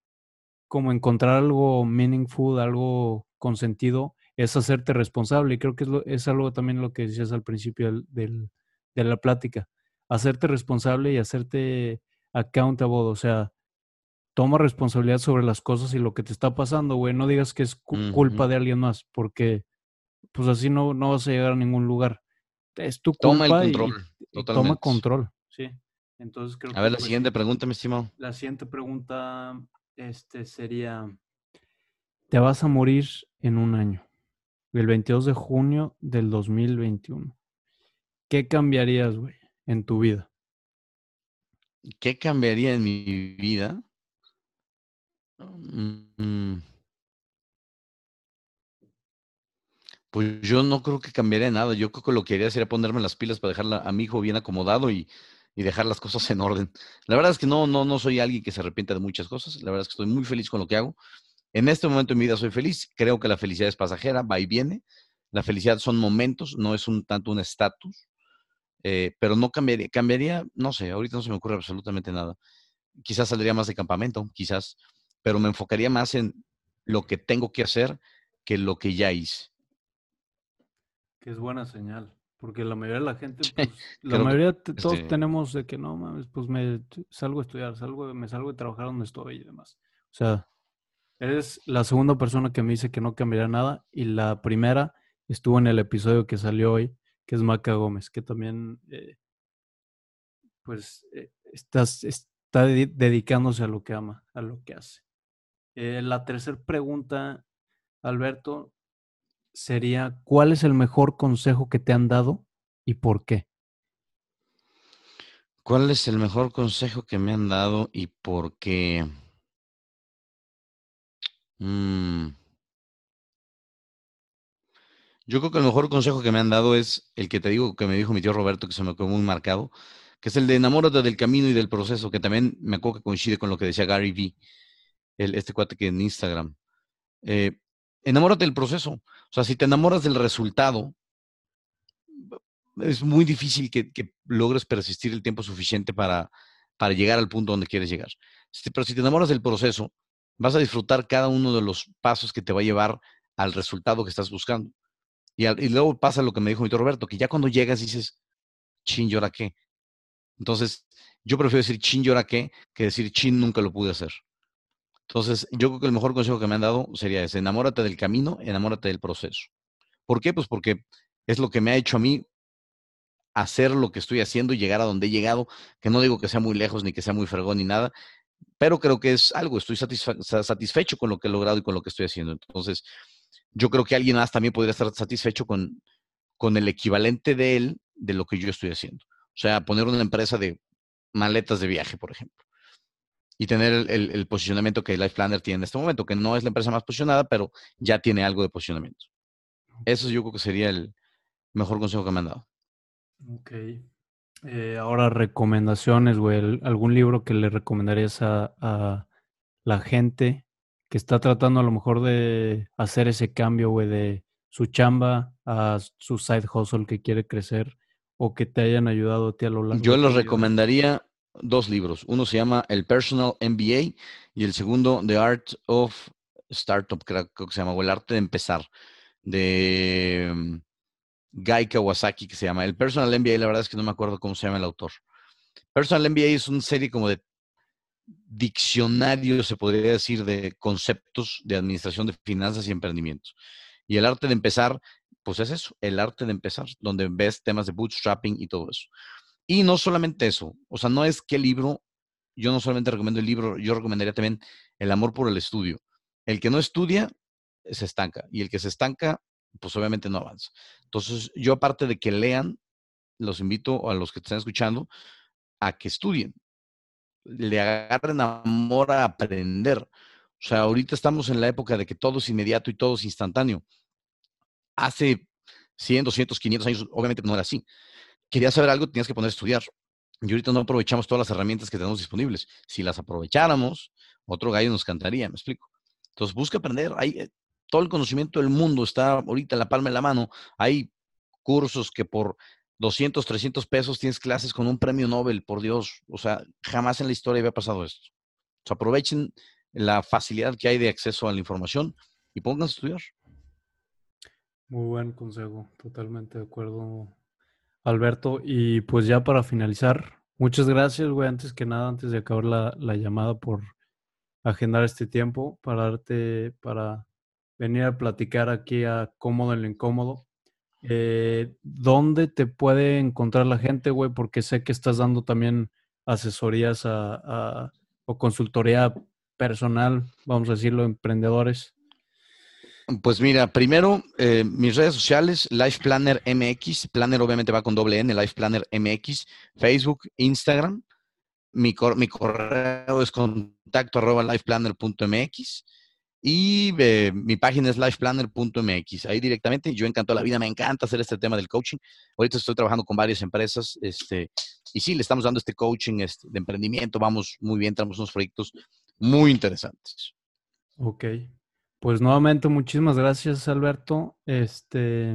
como encontrar algo meaningful, algo con sentido, es hacerte responsable. Y creo que es, lo- es algo también lo que decías al principio del- del- de la plática. Hacerte responsable y hacerte accountable. O sea, toma responsabilidad sobre las cosas y lo que te está pasando, güey. No digas que es cu- culpa de alguien más, porque pues así no, no vas a llegar a ningún lugar. Es tu Toma el y- control, y, totalmente. toma control. Sí. Entonces creo A que ver, la pues, siguiente pregunta, mi estimado. La siguiente pregunta este, sería, te vas a morir en un año, el 22 de junio del 2021. ¿Qué cambiarías, güey, en tu vida? ¿Qué cambiaría en mi vida? Mm, Pues yo no creo que cambiaría nada. Yo creo que lo que haría sería ponerme las pilas para dejar a mi hijo bien acomodado y, y dejar las cosas en orden. La verdad es que no, no, no soy alguien que se arrepienta de muchas cosas. La verdad es que estoy muy feliz con lo que hago. En este momento de mi vida soy feliz. Creo que la felicidad es pasajera, va y viene. La felicidad son momentos, no es un tanto un estatus. eh, pero no cambiaría, cambiaría, no sé, ahorita no se me ocurre absolutamente nada. Quizás saldría más de campamento, quizás, pero me enfocaría más en lo que tengo que hacer que lo que ya hice. Que es buena señal, porque la mayoría de la gente, pues, *laughs* la mayoría, te- todos este- tenemos de que no mames, pues me salgo a estudiar, salgo, me salgo de trabajar donde estoy y demás. O sea, eres la segunda persona que me dice que no cambiaría nada y la primera estuvo en el episodio que salió hoy, que es Maca Gómez, que también, eh, pues, eh, estás, está de- dedicándose a lo que ama, a lo que hace. Eh, la tercera pregunta, Alberto, sería, ¿cuál es el mejor consejo que te han dado y por qué? ¿Cuál es el mejor consejo que me han dado y por qué? Mm, Yo creo que el mejor consejo que me han dado es el que te digo que me dijo mi tío Roberto, que se me quedó muy marcado, que es el de enamórate del camino y del proceso, que también me acuerdo que coincide con lo que decía Gary Vee, este cuate que en Instagram. Eh, enamórate del proceso. O sea, si te enamoras del resultado, es muy difícil que, logres persistir el tiempo suficiente para, llegar al punto donde quieres llegar. Pero si te enamoras del proceso, vas a disfrutar cada uno de los pasos que te va a llevar al resultado que estás buscando. Y, al- luego pasa lo que me dijo mi tío Roberto, que ya cuando llegas dices, chin, ¿y ahora qué? Entonces, yo prefiero decir chin, ¿y ahora qué? que decir chin, nunca lo pude hacer. Entonces, yo creo que el mejor consejo que me han dado sería ese, enamórate del camino, enamórate del proceso. ¿Por qué? Pues porque es lo que me ha hecho a mí hacer lo que estoy haciendo y llegar a donde he llegado, que no digo que sea muy lejos ni que sea muy fregón ni nada, pero creo que es algo, estoy satisfecho con lo que he logrado y con lo que estoy haciendo. Entonces, yo creo que alguien más también podría estar satisfecho con, con el equivalente de él de lo que yo estoy haciendo. O sea, poner una empresa de maletas de viaje, por ejemplo, y tener el, el- el posicionamiento que Life Planner tiene en este momento, que no es la empresa más posicionada, pero ya tiene algo de posicionamiento. Eso yo creo que sería el mejor consejo que me han dado. Ok. Eh, ahora, recomendaciones, güey. ¿Algún libro que le recomendarías a, a la gente que está tratando a lo mejor de hacer ese cambio, güey, de su chamba a su side hustle que quiere crecer o que te hayan ayudado a ti a lo largo Yo vida? recomendaría dos libros. Uno se llama El Personal MBA y el segundo The Art of Startup, creo que se llama, o El Arte de Empezar, de mm, Guy Kawasaki, que se llama. El Personal MBA, la verdad es que no me acuerdo cómo se llama el autor. Personal MBA es una serie como de diccionario, se podría decir, de conceptos de administración de finanzas y emprendimientos. Y el arte de empezar, pues es eso, el arte de empezar, donde ves temas de bootstrapping y todo eso. Y no solamente eso, o sea, no es que el libro, yo no solamente recomiendo el libro, yo recomendaría también el amor por el estudio. El que no estudia, se estanca. Y el que se estanca, pues obviamente no avanza. Entonces, yo aparte de que lean, los invito a los que están escuchando a que estudien, le agarren amor a aprender. O sea, ahorita estamos en la época de que todo es inmediato y todo es instantáneo. Hace 100, 200, 500 años, obviamente no era así. Querías saber algo, tenías que poner a estudiar. Y ahorita no aprovechamos todas las herramientas que tenemos disponibles. Si las aprovecháramos, otro gallo nos cantaría, me explico. Entonces, busca aprender. Hay, eh, todo el conocimiento del mundo está ahorita en la palma de la mano. Hay cursos que por 200, 300 pesos tienes clases con un premio Nobel, por Dios. O sea, jamás en la historia había pasado esto. Aprovechen la facilidad que hay de acceso a la información y pónganse a estudiar. Muy buen consejo, totalmente de acuerdo, Alberto. Y pues ya para finalizar, muchas gracias, güey, antes que nada, antes de acabar la, la llamada por agendar este tiempo para darte, para venir a platicar aquí a Cómodo en lo Incómodo. Eh, ¿Dónde te puede encontrar la gente, güey? Porque sé que estás dando también asesorías a, o consultoría personal, vamos a decirlo, emprendedores. Pues mira, primero, eh, mis redes sociales, Life Planner MX, Planner obviamente va con doble N, Life Planner MX, Facebook, Instagram. Mi, correo es contacto arroba lifeplanner.mx. Y eh, mi página es lifeplanner.mx. Ahí directamente, yo encanto la vida, me encanta hacer este tema del coaching. Ahorita estoy trabajando con varias empresas este, y sí, le estamos dando este coaching este, de emprendimiento. Vamos muy bien, tenemos unos proyectos muy interesantes. Ok. Pues nuevamente, muchísimas gracias, Alberto. Este,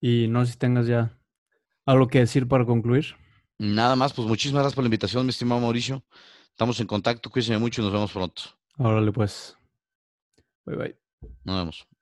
y no sé si tengas ya algo que decir para concluir. Nada más, pues muchísimas gracias por la invitación, mi estimado Mauricio. Estamos en contacto, cuídense mucho y nos vemos pronto. Órale, pues. Bye bye. Nos vemos.